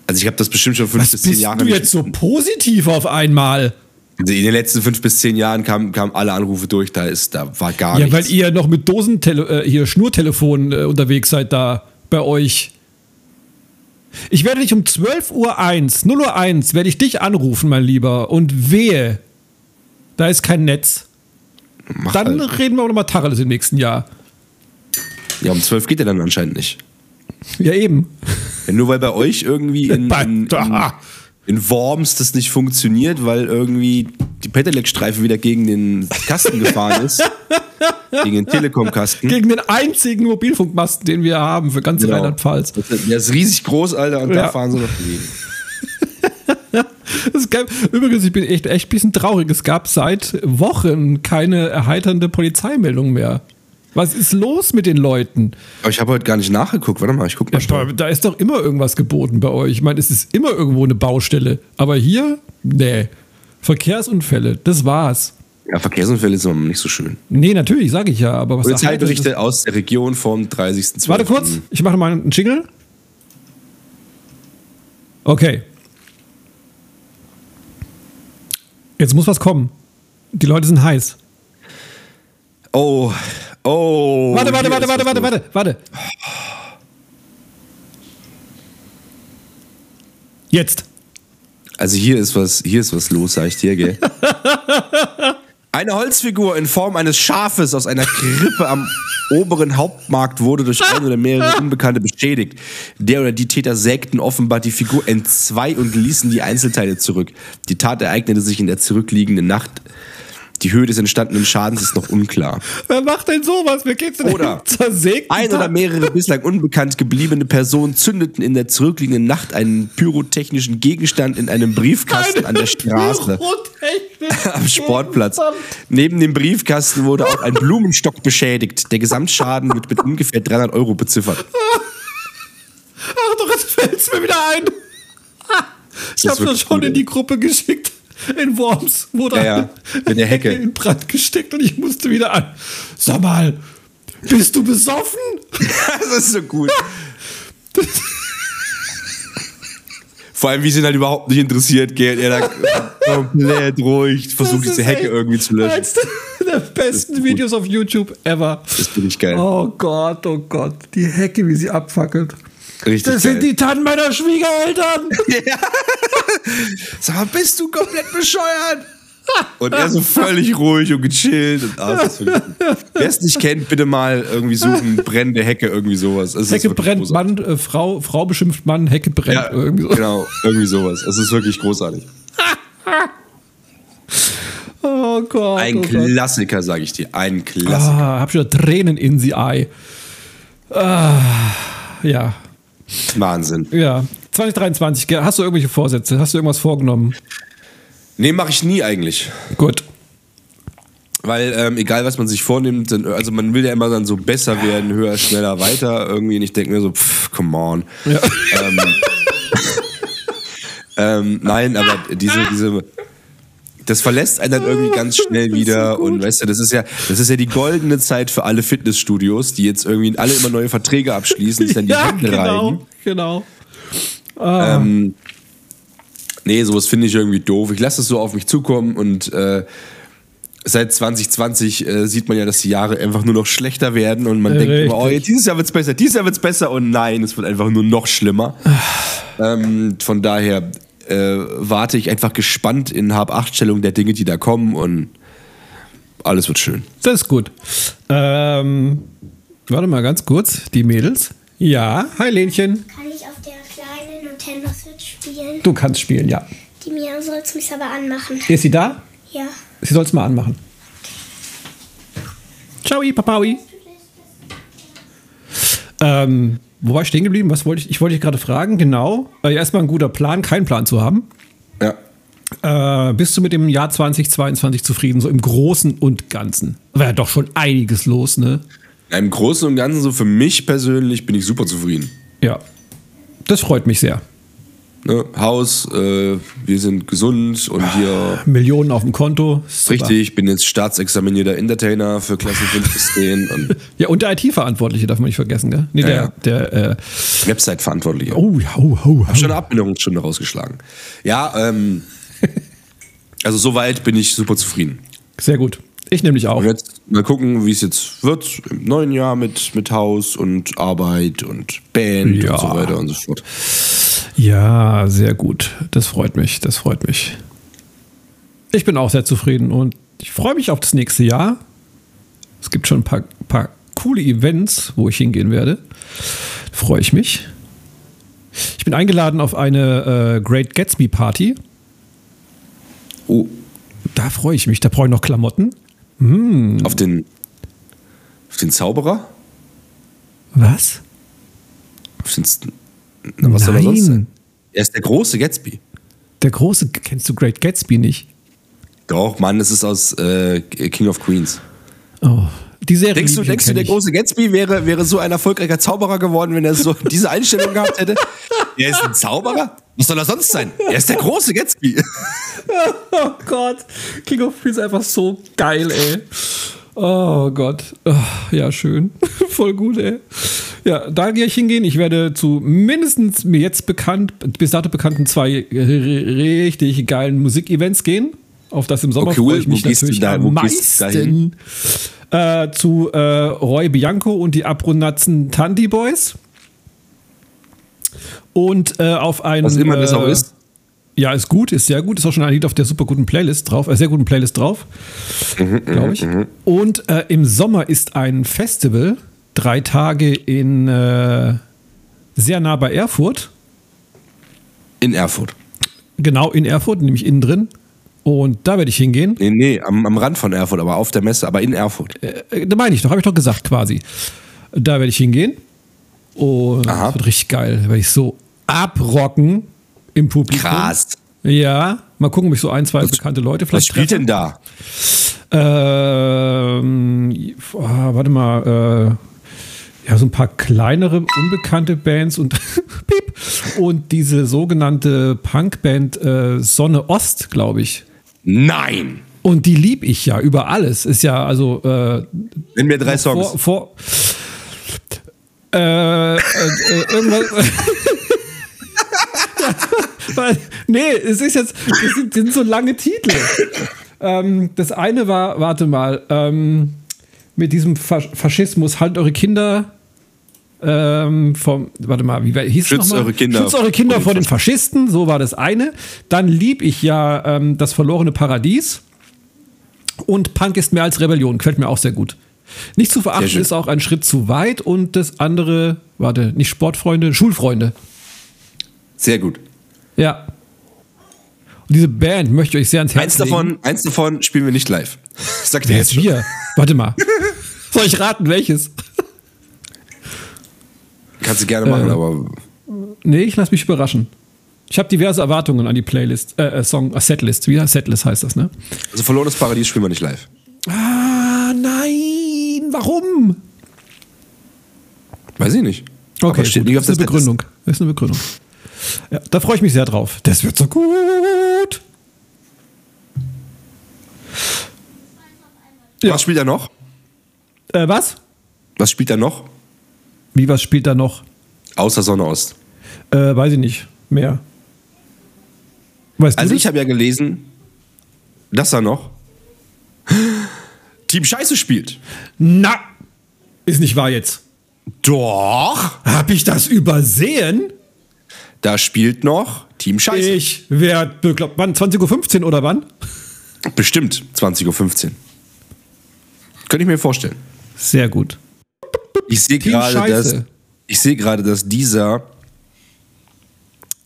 Also ich habe das bestimmt schon fünf Was bis zehn bist Jahre du nicht- jetzt so positiv auf einmal? In den letzten fünf bis zehn Jahren kamen kamen alle Anrufe durch, da ist, da war gar Ja, nichts. weil ihr noch mit Dosentele äh, hier Schnurtelefon äh, unterwegs seid da bei euch. Ich werde dich um 12 Uhr 1, 0 Uhr 1, werde ich dich anrufen, mein Lieber. Und wehe, Da ist kein Netz. Mach Dann halt. reden wir auch nochmal Tacheles im nächsten Jahr. Ja, um 12 geht er dann anscheinend nicht. Ja, eben. Ja, nur weil bei euch irgendwie in, [laughs] in, in, in Worms das nicht funktioniert, weil irgendwie die Pedelec-Streife wieder gegen den Kasten gefahren ist. [laughs] gegen den Telekom-Kasten. Gegen den einzigen Mobilfunkmasten, den wir haben für ganz Genau. Rheinland-Pfalz. Der ist riesig groß, Alter, und Ja. da fahren sie noch dagegen. Das ist geil. Übrigens, ich bin echt, echt ein bisschen traurig. Es gab seit Wochen keine erheiternde Polizeimeldung mehr. Was ist los mit den Leuten? Aber ich habe heute gar nicht nachgeguckt. Warte mal, ich guck mal. schnell. Da ist doch immer irgendwas geboten bei euch. Ich meine, es ist immer irgendwo eine Baustelle. Aber hier, nee. Verkehrsunfälle, das war's. Ja, Verkehrsunfälle sind immer nicht so schön. Nee, natürlich, sage ich ja. Aber was Polizeiberichte aus der Region vom 30.12. Warte kurz, ich mache mal einen Jingle. Okay. Jetzt muss was kommen. Die Leute sind heiß. Oh, oh. Warte, warte, warte, warte, warte, warte, warte. Jetzt. Also hier ist was, hier ist was los, sag ich dir, gell? [laughs] Eine Holzfigur in Form eines Schafes aus einer Krippe am [laughs] oberen Hauptmarkt wurde durch ein oder mehrere Unbekannte beschädigt. Der oder die Täter sägten offenbar die Figur entzwei und ließen die Einzelteile zurück. Die Tat ereignete sich in der zurückliegenden Nacht. Die Höhe des entstandenen Schadens ist noch unklar. [laughs] Wer macht denn sowas? Wer geht's denn Oder zersägt? Ein oder mehrere bislang unbekannt gebliebene Personen zündeten in der zurückliegenden Nacht einen pyrotechnischen Gegenstand in einem Briefkasten an der Straße. [laughs] am Sportplatz. Neben dem Briefkasten wurde auch ein Blumenstock beschädigt. Der Gesamtschaden wird mit ungefähr 300 Euro beziffert. Ach doch, jetzt fällt's mir wieder ein. [laughs] Ich hab's doch schon in die Gruppe geschickt. In Worms wurde Ja, ja, mit der Hecke. in Brand gesteckt und ich musste wieder an. Sag mal, bist du besoffen? [laughs] Das ist so gut. Vor allem, wie sie ihn halt überhaupt nicht interessiert, gell? Er da komplett ruhig versucht, diese Hecke irgendwie zu löschen. Eins der besten. Videos auf YouTube ever. Das ist wirklich geil. Oh Gott, oh Gott. Die Hecke, wie sie abfackelt. Richtig Das geil. sind die Tannen meiner Schwiegereltern. [laughs] Sag mal, bist du komplett bescheuert? Und er so völlig ruhig und gechillt. Und, ah. Wer es nicht kennt, bitte mal irgendwie suchen, brennende Hecke, irgendwie sowas. Es Hecke brennt, großartig. Mann, äh, Frau, Frau beschimpft Mann, Hecke brennt. Ja, irgendwie so. genau, irgendwie sowas. Es ist wirklich großartig. [laughs] Oh Gott. Ein oh. Klassiker, sage ich dir. Ein Klassiker. Ah, hab schon Tränen in the eye. Ah, ja, Wahnsinn. ja. 2023, gell, hast du irgendwelche Vorsätze? Hast du irgendwas vorgenommen? Nee, mache ich nie eigentlich. Gut. Weil ähm, egal, was man sich vornimmt, dann, also man will ja immer dann so besser werden, höher, schneller, weiter irgendwie. Und ich denke mir so, pff, come on. Ja. Ähm, [laughs] ähm, nein, aber diese, diese, das verlässt einen dann irgendwie ganz [laughs] schnell wieder. und weißt du, das ist ja, das ist ja die goldene Zeit für alle Fitnessstudios, die jetzt irgendwie alle immer neue Verträge abschließen, sich dann die [laughs] ja, Hände genau, genau. Ähm, nee, sowas finde ich irgendwie doof. Ich lasse es so auf mich zukommen und äh, seit 2020 äh, sieht man ja, dass die Jahre einfach nur noch schlechter werden und man denkt immer, oh, Richtig. jetzt, dieses Jahr wird's besser, dieses Jahr wird's besser und nein, es wird einfach nur noch schlimmer. ähm, von daher äh, warte ich einfach gespannt in Hab-Acht-Stellung der Dinge, die da kommen und alles wird schön. Das ist gut. Ähm, warte mal ganz kurz, die Mädels. Ja, hi Lenchen. Kann ich auf der kleinen Nintendo Switch spielen? Du kannst spielen, ja. Die Mia soll es mich aber anmachen. Ist sie da? Ja. Sie soll es mal anmachen. Ciao, Papaui. Ähm, wo war ich stehen geblieben? Was wollte ich? Ich wollte dich gerade fragen. Genau. Äh, erstmal ein guter Plan, keinen Plan zu haben. Ja. Äh, bist du mit dem Jahr 2022 zufrieden, so im Großen und Ganzen? War ja doch schon einiges los, ne? Im Großen und Ganzen, so für mich persönlich, bin ich super zufrieden. Ja. Das freut mich sehr. Ne? Haus, äh, wir sind gesund und hier Millionen auf dem Konto. Super. richtig, bin jetzt staatsexaminierter Entertainer für Klasse 5 bis 10 und [laughs] Ja, und der IT-Verantwortliche darf man nicht vergessen, gell? Nee, Ja, der, ja. der, äh, Website-Verantwortlicher. oh, ja, oh, oh, Hab schon eine Abminderungsstunde rausgeschlagen. Ja, ähm, also soweit bin ich super zufrieden. Sehr gut. Ich nämlich auch. Und jetzt mal gucken, wie es jetzt wird im neuen Jahr mit, mit Haus und Arbeit und Band Ja. und so weiter und so fort. Ja, sehr gut. Das freut mich. Das freut mich. Ich bin auch sehr zufrieden und ich freue mich auf das nächste Jahr. Es gibt schon ein paar, paar coole Events, wo ich hingehen werde. Freue ich mich. Ich bin eingeladen auf eine äh, Great Gatsby Party. Oh, Da freue ich mich. Da brauche ich noch Klamotten. auf den, auf den Zauberer? Was? Auf den, na, was soll er sonst Nein. sein? Er ist der große Gatsby. Der große, kennst du Great Gatsby nicht? Doch, Mann, das ist aus äh, King of Queens. Oh, die Serie. Denkst du, denkst du, der ich. große Gatsby wäre, wäre so ein erfolgreicher Zauberer geworden, wenn er so [laughs] diese Einstellung gehabt hätte? Er ist ein Zauberer? Was soll er sonst sein? Er ist der große Gatsby. [laughs] [laughs] Oh Gott, King of Queens ist einfach so geil, ey. Oh Gott. Ah, Ja, schön. Voll gut, ey. Ja, da gehe ich hingehen. Ich werde zu mindestens mir jetzt bekannt, bis dato bekannten zwei richtig geilen Musikevents gehen. Auf das im Sommer Okay, freue ich mich natürlich da- am meisten. Äh, zu äh, Roy Bianco und die Abrunatzen Tandy Boys. Und äh, auf einen. Was immer das auch äh, ist. Ja, ist gut, ist sehr gut. Ist auch schon ein Lied auf der super guten Playlist drauf, äh, sehr guten Playlist drauf, Mhm, glaube ich. Und äh, im Sommer ist ein Festival, drei Tage in äh, sehr nah bei Erfurt, In Erfurt. genau in Erfurt, nämlich innen drin. Und da werde ich hingehen. Nee, nee, am, am Rand von Erfurt, aber auf der Messe, aber in Erfurt. Äh, da meine ich doch, habe ich doch gesagt quasi. Da werde ich hingehen. Und Aha. das wird richtig geil. Da werde ich so abrocken im Publikum. Krass. Ja, mal gucken, ob ich so ein, zwei bekannte Leute Was vielleicht spielt treffe. denn da? Ähm, oh, warte mal, äh, ja, so ein paar kleinere, unbekannte Bands und [laughs] piep, und diese sogenannte Punkband äh, Sonne Ost, glaube ich. Nein! Und die lieb ich ja über alles. Ist ja also äh, Nenn mir drei Songs. vor, vor äh, äh, äh, irgendwas. [laughs] Weil, nee, es ist jetzt, das sind, sind so lange Titel. Ähm, das eine war, warte mal, ähm, mit diesem Fasch Faschismus, halt eure Kinder ähm, vom, warte mal, wie hieß es Schützt nochmal? eure Kinder Schützt eure Kinder vor den Faschisten, so war das eine. Dann lieb ich ja ähm, das verlorene Paradies. Und Punk ist mehr als Rebellion, gefällt mir auch sehr gut. Nicht zu verachten ist auch ein Schritt zu weit und das andere, warte, nicht Sportfreunde, Schulfreunde. Sehr gut. Ja. Und diese Band möchte ich euch sehr ans Herz Eins legen. davon, eins davon spielen wir nicht live. [laughs] Sagt ihr jetzt wir? Warte mal. [laughs] Soll ich raten, welches? Kannst du gerne machen, Äh, aber Nee, ich lasse mich überraschen. Ich habe diverse Erwartungen an die Playlist, äh, äh, Song, äh, Setlist. Wie Setlist heißt das, ne? also verlorenes Paradies spielen wir nicht live. Ah, nein. Warum? Weiß ich nicht. Okay, Aber steht gut. nicht auf das ist eine Begründung. Das ist eine Begründung. Ja, da freue ich mich sehr drauf. Das wird so gut. Setlist. Was spielt er noch? Äh, was? Was spielt er noch? Wie, was spielt da noch? Außer Sonne Ost. Äh, weiß ich nicht. Mehr. Weißt Also ich habe ja gelesen, dass er noch Team Scheiße spielt. Na, ist nicht wahr jetzt. Doch. Hab ich das übersehen? Da spielt noch Team Scheiße. Ich werde bekloppt. Wann? 20.15 Uhr oder wann? Bestimmt 20.15 Uhr. Könnte ich mir vorstellen. Sehr gut. Ich sehe gerade, dass ich sehe gerade, dass dieser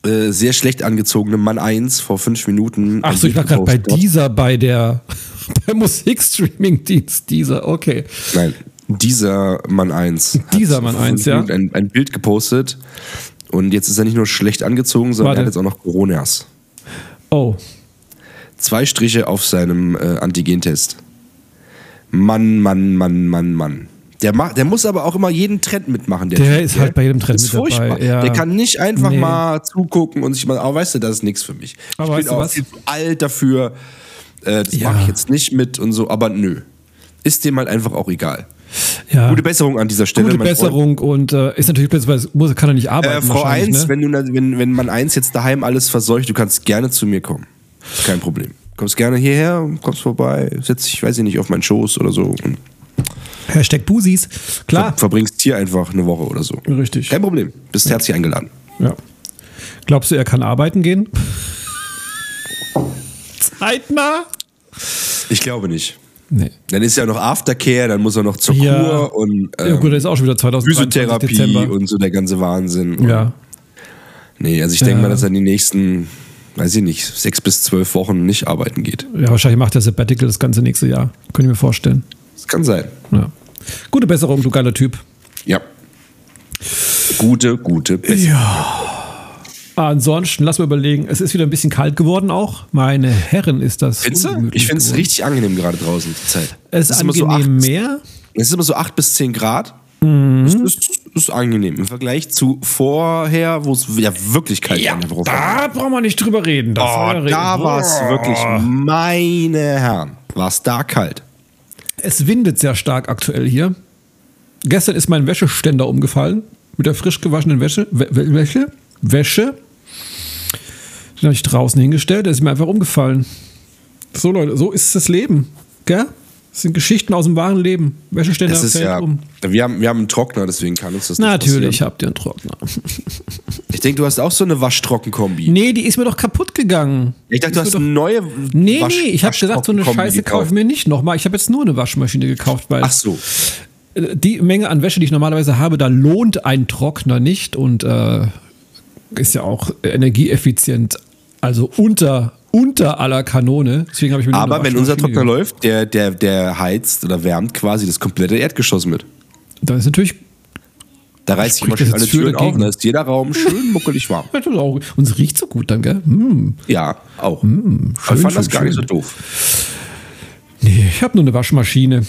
äh, sehr schlecht angezogene Mann 1 vor fünf Minuten. Ach so, ich war gerade bei dieser, bei der [laughs] bei Musikstreaming-Dienst. Dieser, okay. Nein, dieser Mann 1. hat Dieser Mann vor 1, fünf ja. Ein, ein Bild gepostet. Und jetzt ist er nicht nur schlecht angezogen, sondern Warte. er hat jetzt auch noch Coronas. Oh. Zwei Striche auf seinem äh, Antigentest. Mann, Mann, Mann, Mann, Mann. Der, macht, der muss aber auch immer jeden Trend mitmachen. Der, Der Typ, ist halt bei jedem Trend ist mit dabei, furchtbar. ja. Der kann nicht einfach Nee. mal zugucken und sich mal, aber weißt du, das ist nichts für mich. Aber ich bin auch viel zu alt dafür. Äh, das Ja. mache ich jetzt nicht mit und so, aber nö. Ist dem halt einfach auch egal. Ja. Gute Besserung an dieser Stelle. Gute. Besserung und äh, ist natürlich besser, weil muss, kann er nicht arbeiten. Äh, Frau wahrscheinlich, 1, ne? wenn, du, wenn, wenn man 1 jetzt daheim alles verseucht, du kannst gerne zu mir kommen. Ist kein Problem. Kommst gerne hierher, kommst vorbei, setz dich, weiß ich nicht, auf meinen Schoß oder so und Hashtag Busis. Klar. ver verbringst hier einfach eine Woche oder so. Richtig. Kein Problem. Bist herzlich eingeladen. Ja. Glaubst du, er kann arbeiten gehen? Zeitnah? Ich glaube nicht. Nee. Dann ist ja noch Aftercare, dann muss er noch zur Ja. Kur und ja, ähm, gut, das ist auch schon wieder 2023 Physiotherapie und so der ganze Wahnsinn. Ja. Nee, also ich denke Ja. mal, dass er in die nächsten, weiß ich nicht, sechs bis zwölf Wochen nicht arbeiten geht. ja, wahrscheinlich macht der Sabbatical das ganze nächste Jahr. Könnte ich mir vorstellen. Das kann sein. Ja. Gute Besserung, du geiler Typ. Ja. Gute, gute Besserung. Ansonsten, lass mal überlegen, es ist wieder ein bisschen kalt geworden auch. Meine Herren, ist das. Findest du? Ich finde es richtig angenehm gerade draußen die Zeit. Es ist immer so angenehm acht- mehr. Es ist immer so 8 bis 10 Grad. Mhm. Das ist, ist angenehm. Im Vergleich zu vorher, wo es ja wirklich kalt war. der Woche. da brauchen wir nicht drüber reden. Oh, soll ja da war es wirklich, meine Herren, war es da kalt. Es windet sehr stark aktuell hier. Gestern ist mein Wäscheständer umgefallen. Mit der frisch gewaschenen Wäsche. Wä Wä- Wäsche? Wäsche. Den habe ich draußen hingestellt. Der ist mir einfach umgefallen. So, Leute, so ist das Leben. Gell? Das sind Geschichten aus dem wahren Leben. Wäscheständer Das ist ja, um. wir haben, wir haben einen Trockner, deswegen kann uns das nicht Natürlich passieren. habt ihr einen Trockner. Ich denke, du hast auch so eine Waschtrockenkombi. Nee, die ist mir doch kaputt gegangen. Ich dachte, du ist hast eine neue Nee, Wasch- nee, ich habe gesagt, so eine Scheiße kaufe ich mir nicht nochmal. Ich habe jetzt nur eine Waschmaschine gekauft, weil Ach so. äh, die Menge an Wäsche, die ich normalerweise habe, da lohnt ein Trockner nicht und äh, ist ja auch energieeffizient, also unter, unter aller Kanone. Deswegen habe ich mir Aber wenn unser Trockner gekauft. läuft, der, der, der heizt oder wärmt quasi das komplette Erdgeschoss mit. Da ist natürlich Da reißt sich schön das alle Türen dagegen? auf da ist jeder Raum schön muckelig warm. [laughs] das und es riecht so gut dann, gell? Hm. Ja, auch. schön, ich fand das schön, gar nicht so schön. doof. Nee, ich habe nur eine Waschmaschine.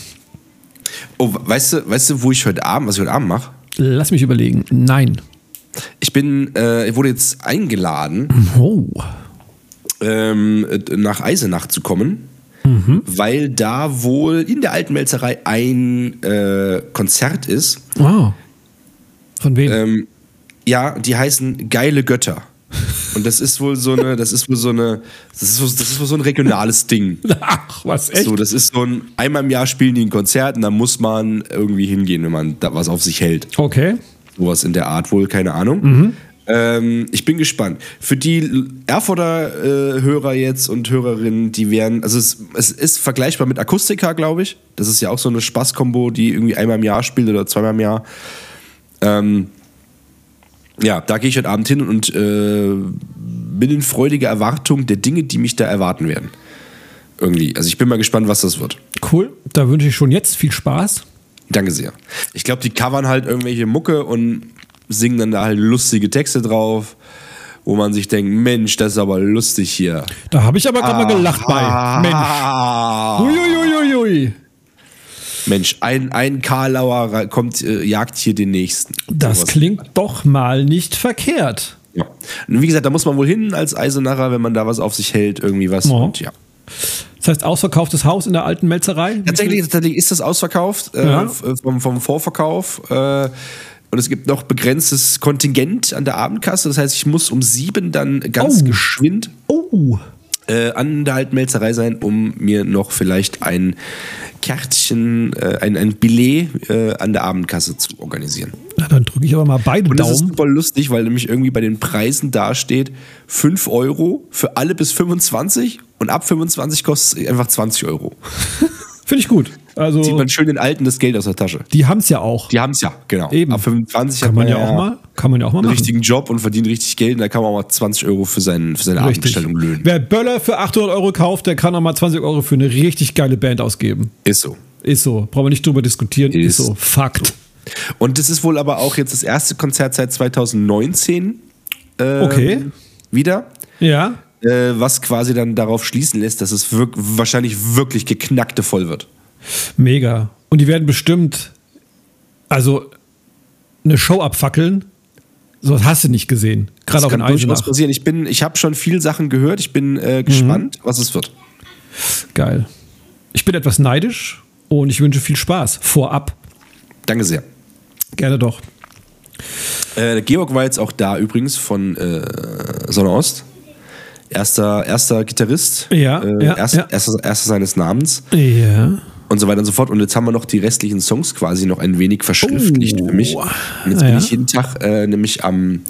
Oh, weißt du, weißt du, wo ich heute Abend, was ich heute Abend mache? Lass mich überlegen. Nein. Ich bin, äh, ich wurde jetzt eingeladen, Oh. Ähm, äh, nach Eisenach zu kommen, Mhm. weil da wohl in der alten Melzerei ein äh, Konzert ist. Ah. Von wem? Ähm, ja, die heißen Geile Götter. Und das ist wohl so eine, das ist wohl so eine, das ist, wohl- das ist wohl so ein regionales Ding. [laughs] Ach, was echt? So, das ist so ein, einmal im Jahr spielen die ein Konzert und da muss man irgendwie hingehen, wenn man da was auf sich hält. Okay. Sowas in der Art wohl, keine Ahnung. Mhm. Ähm, ich bin gespannt. Für die Erfurter äh, Hörer jetzt und Hörerinnen, die werden, also es, es ist vergleichbar mit Akustika, glaube ich. Das ist ja auch so eine Spaßkombo, die irgendwie einmal im Jahr spielt oder zweimal im Jahr. Ähm, ja, da gehe ich heute Abend hin und äh, bin in freudiger Erwartung der Dinge, die mich da erwarten werden. Irgendwie. Also ich bin mal gespannt, was das wird. Cool. Da wünsche ich schon jetzt viel Spaß. Danke sehr. Ich glaube, die covern halt irgendwelche Mucke und singen dann da halt lustige Texte drauf, wo man sich denkt, Mensch, das ist aber lustig hier. Da habe ich aber gerade mal gelacht bei. Mensch. Uiuiuiui. Mensch, ein, ein Karlauer kommt, äh, jagt hier den nächsten. Das Sowas. klingt doch mal nicht verkehrt. Ja. Und wie gesagt, da muss man wohl hin als Eisenacher, wenn man da was auf sich hält, irgendwie was. Ja. Und ja. Das heißt, ausverkauftes Haus in der alten Melzerei? Tatsächlich, tatsächlich ist das ausverkauft äh, Ja. f- vom, vom Vorverkauf. Äh, und es gibt noch begrenztes Kontingent an der Abendkasse. Das heißt, ich muss um sieben dann ganz Oh. geschwind Oh. äh, an der alten Melzerei sein, um mir noch vielleicht ein Kärtchen, äh, ein, ein Billet äh, an der Abendkasse zu organisieren. Na, dann drücke ich aber mal beide Und das ist Daumen. super lustig, weil nämlich irgendwie bei den Preisen dasteht 5 Euro für alle bis 25 und ab 25 kostet es einfach 20 Euro. [laughs] Finde ich gut. Also, Zieht man schön den Alten das Geld aus der Tasche. die haben es ja auch. Die haben es ja, genau. Eben. Ab 25 kann hat man ja auch mal, kann man ja auch mal einen machen. richtigen Job und verdient richtig Geld und da kann man auch mal 20 Euro für, seinen, für seine Richtig. Abendbestellung löhnen. Wer Böller für 800 Euro kauft, der kann auch mal 20 Euro für eine richtig geile Band ausgeben. Ist so. Ist so. Brauchen wir nicht drüber diskutieren. Ist, Ist so. Fakt. Und das ist wohl aber auch jetzt das erste Konzert seit 2019 ähm, Okay. wieder, Ja. äh, was quasi dann darauf schließen lässt, dass es wirk wahrscheinlich wirklich geknackte voll wird. Mega. Und die werden bestimmt, also eine Show abfackeln. So was hast du nicht gesehen. Gerade auch in Eisenach. passieren. Ich, bin- ich habe schon viel Sachen gehört. Ich bin äh, gespannt, Mhm. was es wird. Geil. Ich bin etwas neidisch und ich wünsche viel Spaß. Vorab. Danke sehr. Gerne doch. Äh, Georg war jetzt auch da übrigens von äh, Sonne Ost. Erster, erster Gitarrist. Ja, äh, ja, erst, ja. Erster, erster seines Namens Ja. Und so weiter und so fort. Und jetzt haben wir noch die restlichen Songs quasi noch ein wenig verschriftlicht Oh. für mich. Und jetzt bin Ja. ich jeden Tag äh, nämlich am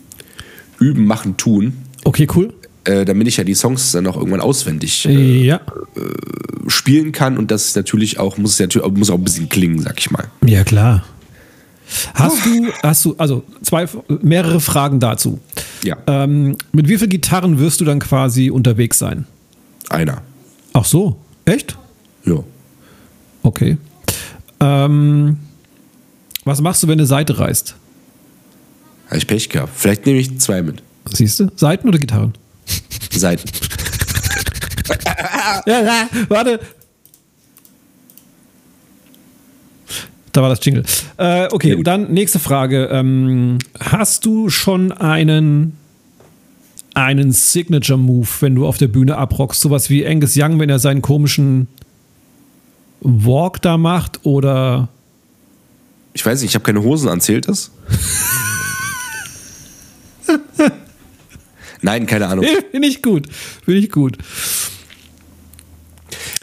Üben, Machen, Tun. Okay, cool. Äh, damit ich ja die Songs dann auch irgendwann auswendig äh, Ja. spielen kann und das ist natürlich auch, muss es natürlich auch, muss auch ein bisschen klingen, sag ich mal. Ja, klar. Hast du, hast du, also zwei, mehrere Fragen dazu. Ja, Ähm, mit wie vielen Gitarren wirst du dann quasi unterwegs sein? einer. Ach so, echt? Ja. Okay. Ähm, was machst du, wenn eine Seite reißt? Habe ich Pech gehabt. Vielleicht nehme ich zwei mit. Siehst du? Seiten oder Gitarren? Seiten. [laughs] Ja, ja, warte. Da war das Jingle. Äh, okay, und dann nächste Frage. Ähm, hast du schon einen, einen Signature-Move, wenn du auf der Bühne abrockst? Sowas wie Angus Young, wenn er seinen komischen Walk da macht? Oder Ich weiß nicht, ich habe keine Hosen an, zählt das? [laughs] Nein, keine Ahnung. Finde ich gut. Finde ich gut.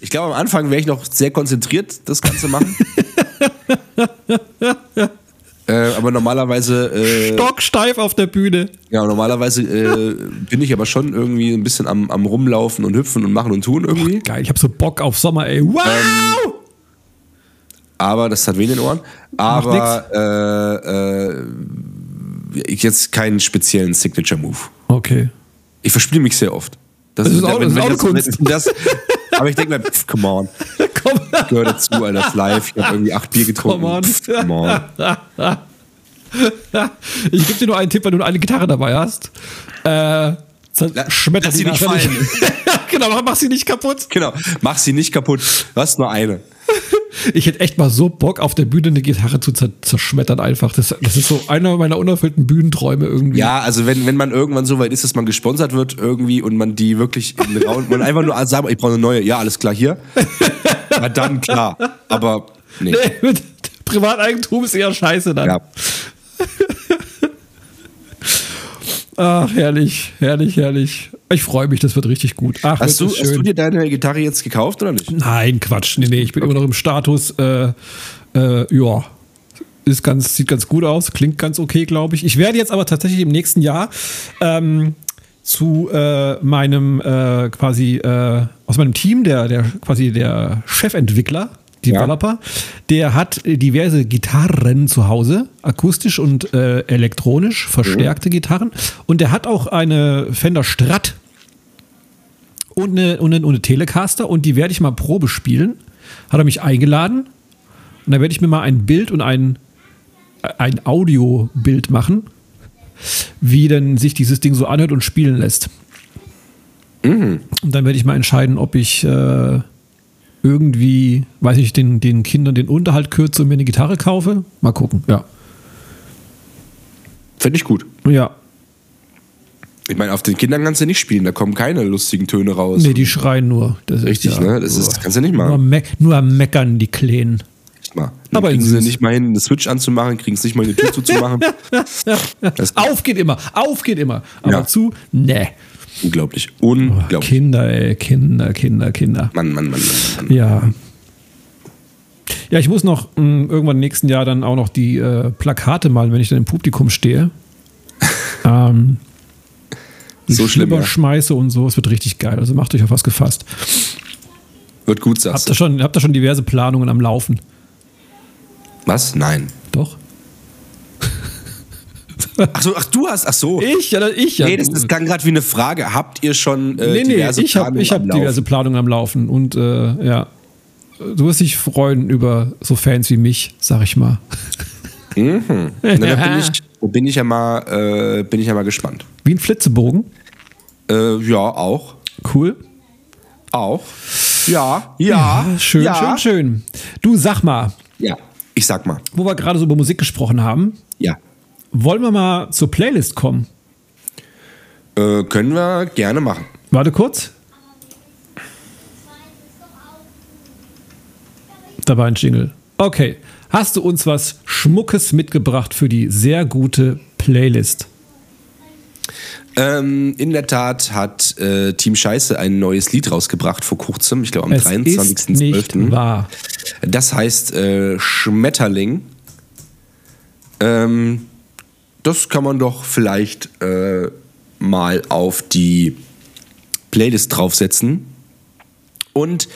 Ich glaube, am Anfang werde ich noch sehr konzentriert das Ganze machen. [laughs] äh, aber normalerweise, äh, Stocksteif auf der Bühne. ja, normalerweise äh, bin ich aber schon irgendwie ein bisschen am, am Rumlaufen und Hüpfen und Machen und Tun irgendwie. Geil, ich habe so Bock auf Sommer, ey. Wow! Aber das hat weh in den Ohren. Aber äh, äh, ich jetzt keinen speziellen Signature-Move. okay. Ich verspiele mich sehr oft. Das, Das ist auch- das ist auch eine Kunst. Das, aber ich denke mir, pff, come on. Komm. Gehört dazu, Alter, das live. Ich habe irgendwie acht Bier getrunken. Come on. Pff, come on. Ich gebe dir nur einen Tipp, wenn du eine Gitarre dabei hast. Äh, lass die sie nicht fallen. [laughs] genau, mach sie nicht kaputt. Genau, mach sie nicht kaputt. Du hast nur eine. [laughs] Ich hätte echt mal so Bock, auf der Bühne eine Gitarre zu zer zerschmettern einfach. Das, das ist so einer meiner unerfüllten Bühnenträume irgendwie. Ja, also wenn, wenn man irgendwann so weit ist, dass man gesponsert wird irgendwie und man die wirklich in den Raum, man einfach nur sagt, ich brauche eine neue, ja, alles klar, hier. [laughs] Na dann klar. Aber nee. Nee, mit Privateigentum ist eher scheiße dann. Ja. Ach, herrlich, herrlich, herrlich. Ich freue mich, das wird richtig gut. Ach, Hast, du, hast du dir deine Gitarre jetzt gekauft oder nicht? Nein, Quatsch. Nee, nee, ich bin immer noch im Status. Äh, äh, ja, ist ganz, sieht ganz gut aus, klingt ganz okay, glaube ich. Ich werde jetzt aber tatsächlich im nächsten Jahr ähm, zu äh, meinem äh, quasi äh, aus meinem Team, der, der quasi der Chefentwickler, Developer, der hat diverse Gitarren zu Hause, akustisch und äh, elektronisch, verstärkte Gitarren. Und der hat auch eine Fender Strat und eine, und eine, und eine Telecaster und die werde ich mal Probe spielen. Hat er mich eingeladen und da werde ich mir mal ein Bild und ein, ein Audiobild machen, wie denn sich dieses Ding so anhört und spielen lässt. Und dann werde ich mal entscheiden, ob ich äh, irgendwie, weiß ich, den, den Kindern den Unterhalt kürze und mir eine Gitarre kaufe. Mal gucken, ja. Finde ich gut. Ja. Ich meine, auf den Kindern kannst du nicht spielen, da kommen keine lustigen Töne raus. Nee, die schreien nur. Das ist Richtig, ne? Das ist- kannst du nicht machen. Nur, am Me nur Meckern, die Kleinen. Echt mal. Aber Aber kriegen sie nicht mal hin, eine Switch anzumachen, kriegen es nicht mal eine Tür zuzumachen. [laughs] Das Auf geht immer, auf geht immer. Aber Ja. zu, ne. Unglaublich. Unglaublich. Kinder, ey, Kinder, Kinder, Kinder. Mann, Mann, Mann, Mann, Mann. Ja. Ja, ich muss noch mh, irgendwann im nächsten Jahr dann auch noch die äh, Plakate malen, wenn ich dann im Publikum stehe. [laughs] ähm, So schlimm, ja. schmeiße und so. Es wird richtig geil. Also macht euch auf was gefasst. Wird gut, Habt sagst ihr du. schon, habt ihr schon diverse Planungen am Laufen? Was? Nein. Doch? [laughs] Ach so, ach du hast, ach so. Ich, ja, ich, ja. Nee, das, das klang gerade wie eine Frage. Habt ihr schon äh, nee, nee, diverse ich habe Planungen ich hab am Laufen? diverse Planungen am Laufen. Und äh, ja, du wirst dich freuen über so Fans wie mich, sag ich mal. Na, da [laughs] bin ich, da bin ich ja mal, äh, bin ich ja mal gespannt. Wie ein Flitzebogen. Äh, ja, auch. Cool. Auch. Ja, ja. Schön, ja. schön, schön. Du sag mal, Ja, ich sag mal. wo wir gerade so über Musik gesprochen haben, Ja. Wollen wir mal zur Playlist kommen? Äh, können wir gerne machen. Warte kurz. Da war ein Jingle. Okay. Hast du uns was Schmuckes mitgebracht für die sehr gute Playlist? Ähm, in der Tat hat äh, Team Scheiße ein neues Lied rausgebracht vor kurzem, ich glaube am Es ist nicht 23.12. wahr. Das heißt äh, Schmetterling. Ähm, das kann man doch vielleicht äh, mal auf die Playlist draufsetzen. Und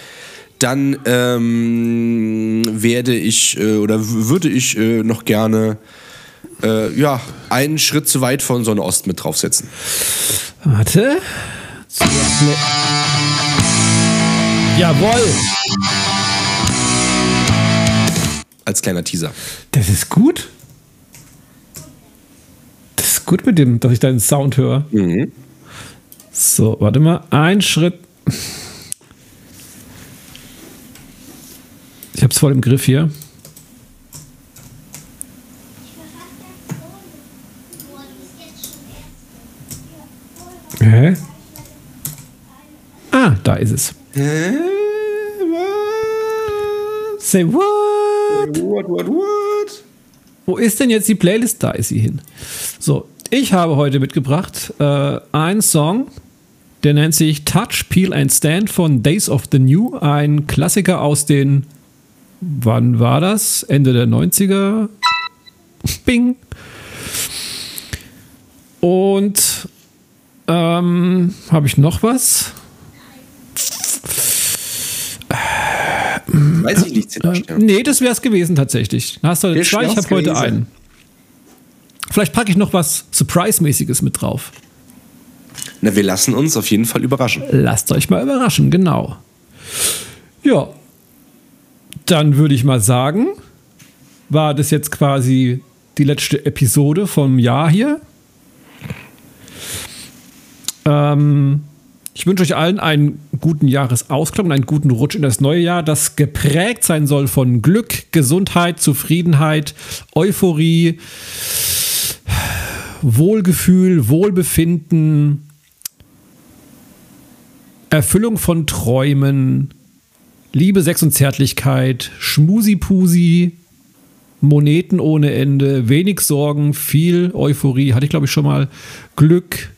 dann ähm, werde ich äh, oder würde ich äh, noch gerne äh, ja, einen Schritt zu weit von Sonne Ost mit draufsetzen. Warte. Jawohl. Als kleiner Teaser. Das ist gut. Gut mit dem, dass ich deinen Sound höre. So, warte mal. Ein Schritt. Ich hab's voll im Griff hier. Hä? Ah, da ist es. Say what? What, what, what? Wo ist denn jetzt die Playlist? Da ist sie hin. So, ich habe heute mitgebracht äh, einen Song, der nennt sich Touch, Peel and Stand von Days of the New. Ein Klassiker aus den, wann war das? Ende der 90er? Bing. Und ähm, habe ich noch was? Weiß ich nicht, Sebastian. Nee, das wäre es gewesen tatsächlich. Hast du zwei, ich habe heute einen. Vielleicht packe ich noch was Surprise-mäßiges mit drauf. Na, wir lassen uns auf jeden Fall überraschen. Lasst euch mal überraschen, genau. Ja, dann würde ich mal sagen, war das jetzt quasi die letzte Episode vom Jahr hier. Ähm, ich wünsche euch allen einen guten Jahresausklang und einen guten Rutsch in das neue Jahr, das geprägt sein soll von Glück, Gesundheit, Zufriedenheit, Euphorie, Wohlgefühl, Wohlbefinden, Erfüllung von Träumen, Liebe, Sex und Zärtlichkeit, Schmusi-Pusi, Moneten ohne Ende, wenig Sorgen, viel Euphorie, hatte ich glaube ich schon mal, Glück.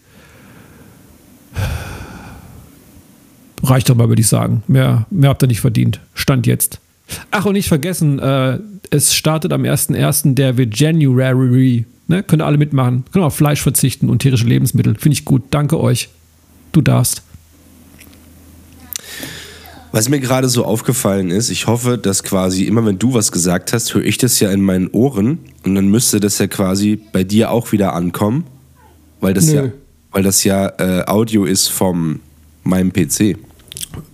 Reicht doch mal, würde ich sagen. Mehr, mehr habt ihr nicht verdient. Stand jetzt. Ach, und nicht vergessen, äh, es startet am 1.1. der January. Ne? Könnt ihr alle mitmachen. Können auf Fleisch verzichten und tierische Lebensmittel. Finde ich gut. Danke euch. Du darfst. Was mir gerade so aufgefallen ist, ich hoffe, dass quasi immer, wenn du was gesagt hast, höre ich das ja in meinen Ohren und dann müsste das ja quasi bei dir auch wieder ankommen, weil das Nö. ja, weil das ja äh, Audio ist vom meinem PC.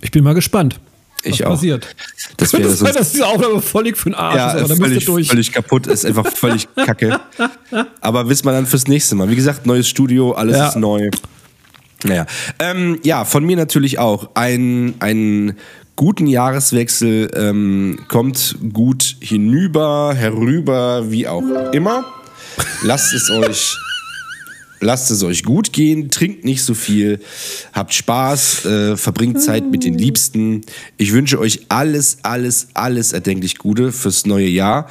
Ich bin mal gespannt. Ich was auch. passiert. Das Könnte sein, dass diese Aufnahme völlig für den Arsch ja, ist, aber völlig, durch. völlig kaputt, ist einfach völlig kacke. [laughs] Aber wissen wir dann fürs nächste Mal. Wie gesagt, neues Studio, alles Ja. ist neu. Naja, ähm, ja, von mir natürlich auch. Ein, einen guten Jahreswechsel ähm, kommt gut hinüber, herüber, wie auch immer. Lasst es euch. Lasst es euch gut gehen, trinkt nicht so viel, habt Spaß, äh, verbringt Zeit mit den Liebsten. Ich wünsche euch alles, alles, alles erdenklich Gute fürs neue Jahr,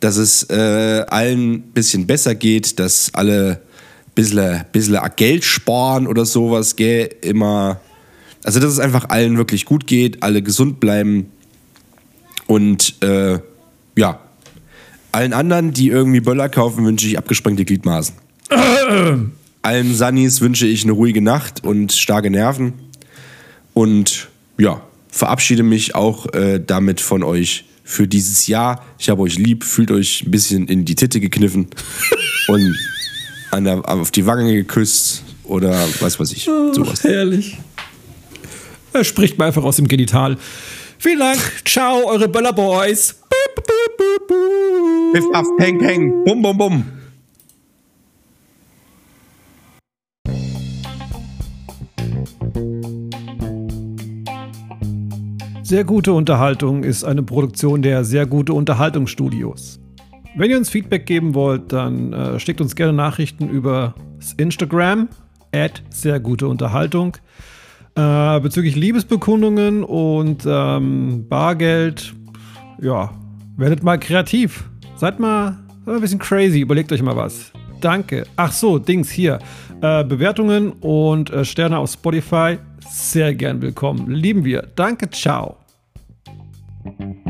dass es äh, allen ein bisschen besser geht, dass alle ein bisschen, bisschen Geld sparen oder sowas, gell, immer. Also, dass es einfach allen wirklich gut geht, alle gesund bleiben und äh, ja, allen anderen, die irgendwie Böller kaufen, wünsche ich abgesprengte Gliedmaßen. [clears throat] Allen Sunnis wünsche ich eine ruhige Nacht und starke Nerven. Und ja, verabschiede mich auch äh, damit von euch für dieses Jahr. Ich habe euch lieb, fühlt euch ein bisschen in die Titte gekniffen [laughs] und an der, auf die Wange geküsst oder was weiß ich. Sowas. Herrlich. Er spricht mal einfach aus dem Genital. Vielen Dank. Ciao, eure Böller Boys. Piff, paff, peng, peng, bum, bum, bum. Sehr gute Unterhaltung ist eine Produktion der Sehr gute Unterhaltungsstudios. Wenn ihr uns Feedback geben wollt, dann äh, schickt uns gerne Nachrichten über Instagram at sehr gute Unterhaltung äh, bezüglich Liebesbekundungen und ähm, Bargeld. Ja, werdet mal kreativ. Seid mal, seid mal ein bisschen crazy. Überlegt euch mal was. Danke. Ach so, Dings hier. Äh, Bewertungen und äh, Sterne auf Spotify. Sehr gern willkommen. Lieben wir. Danke. Ciao. Thank you.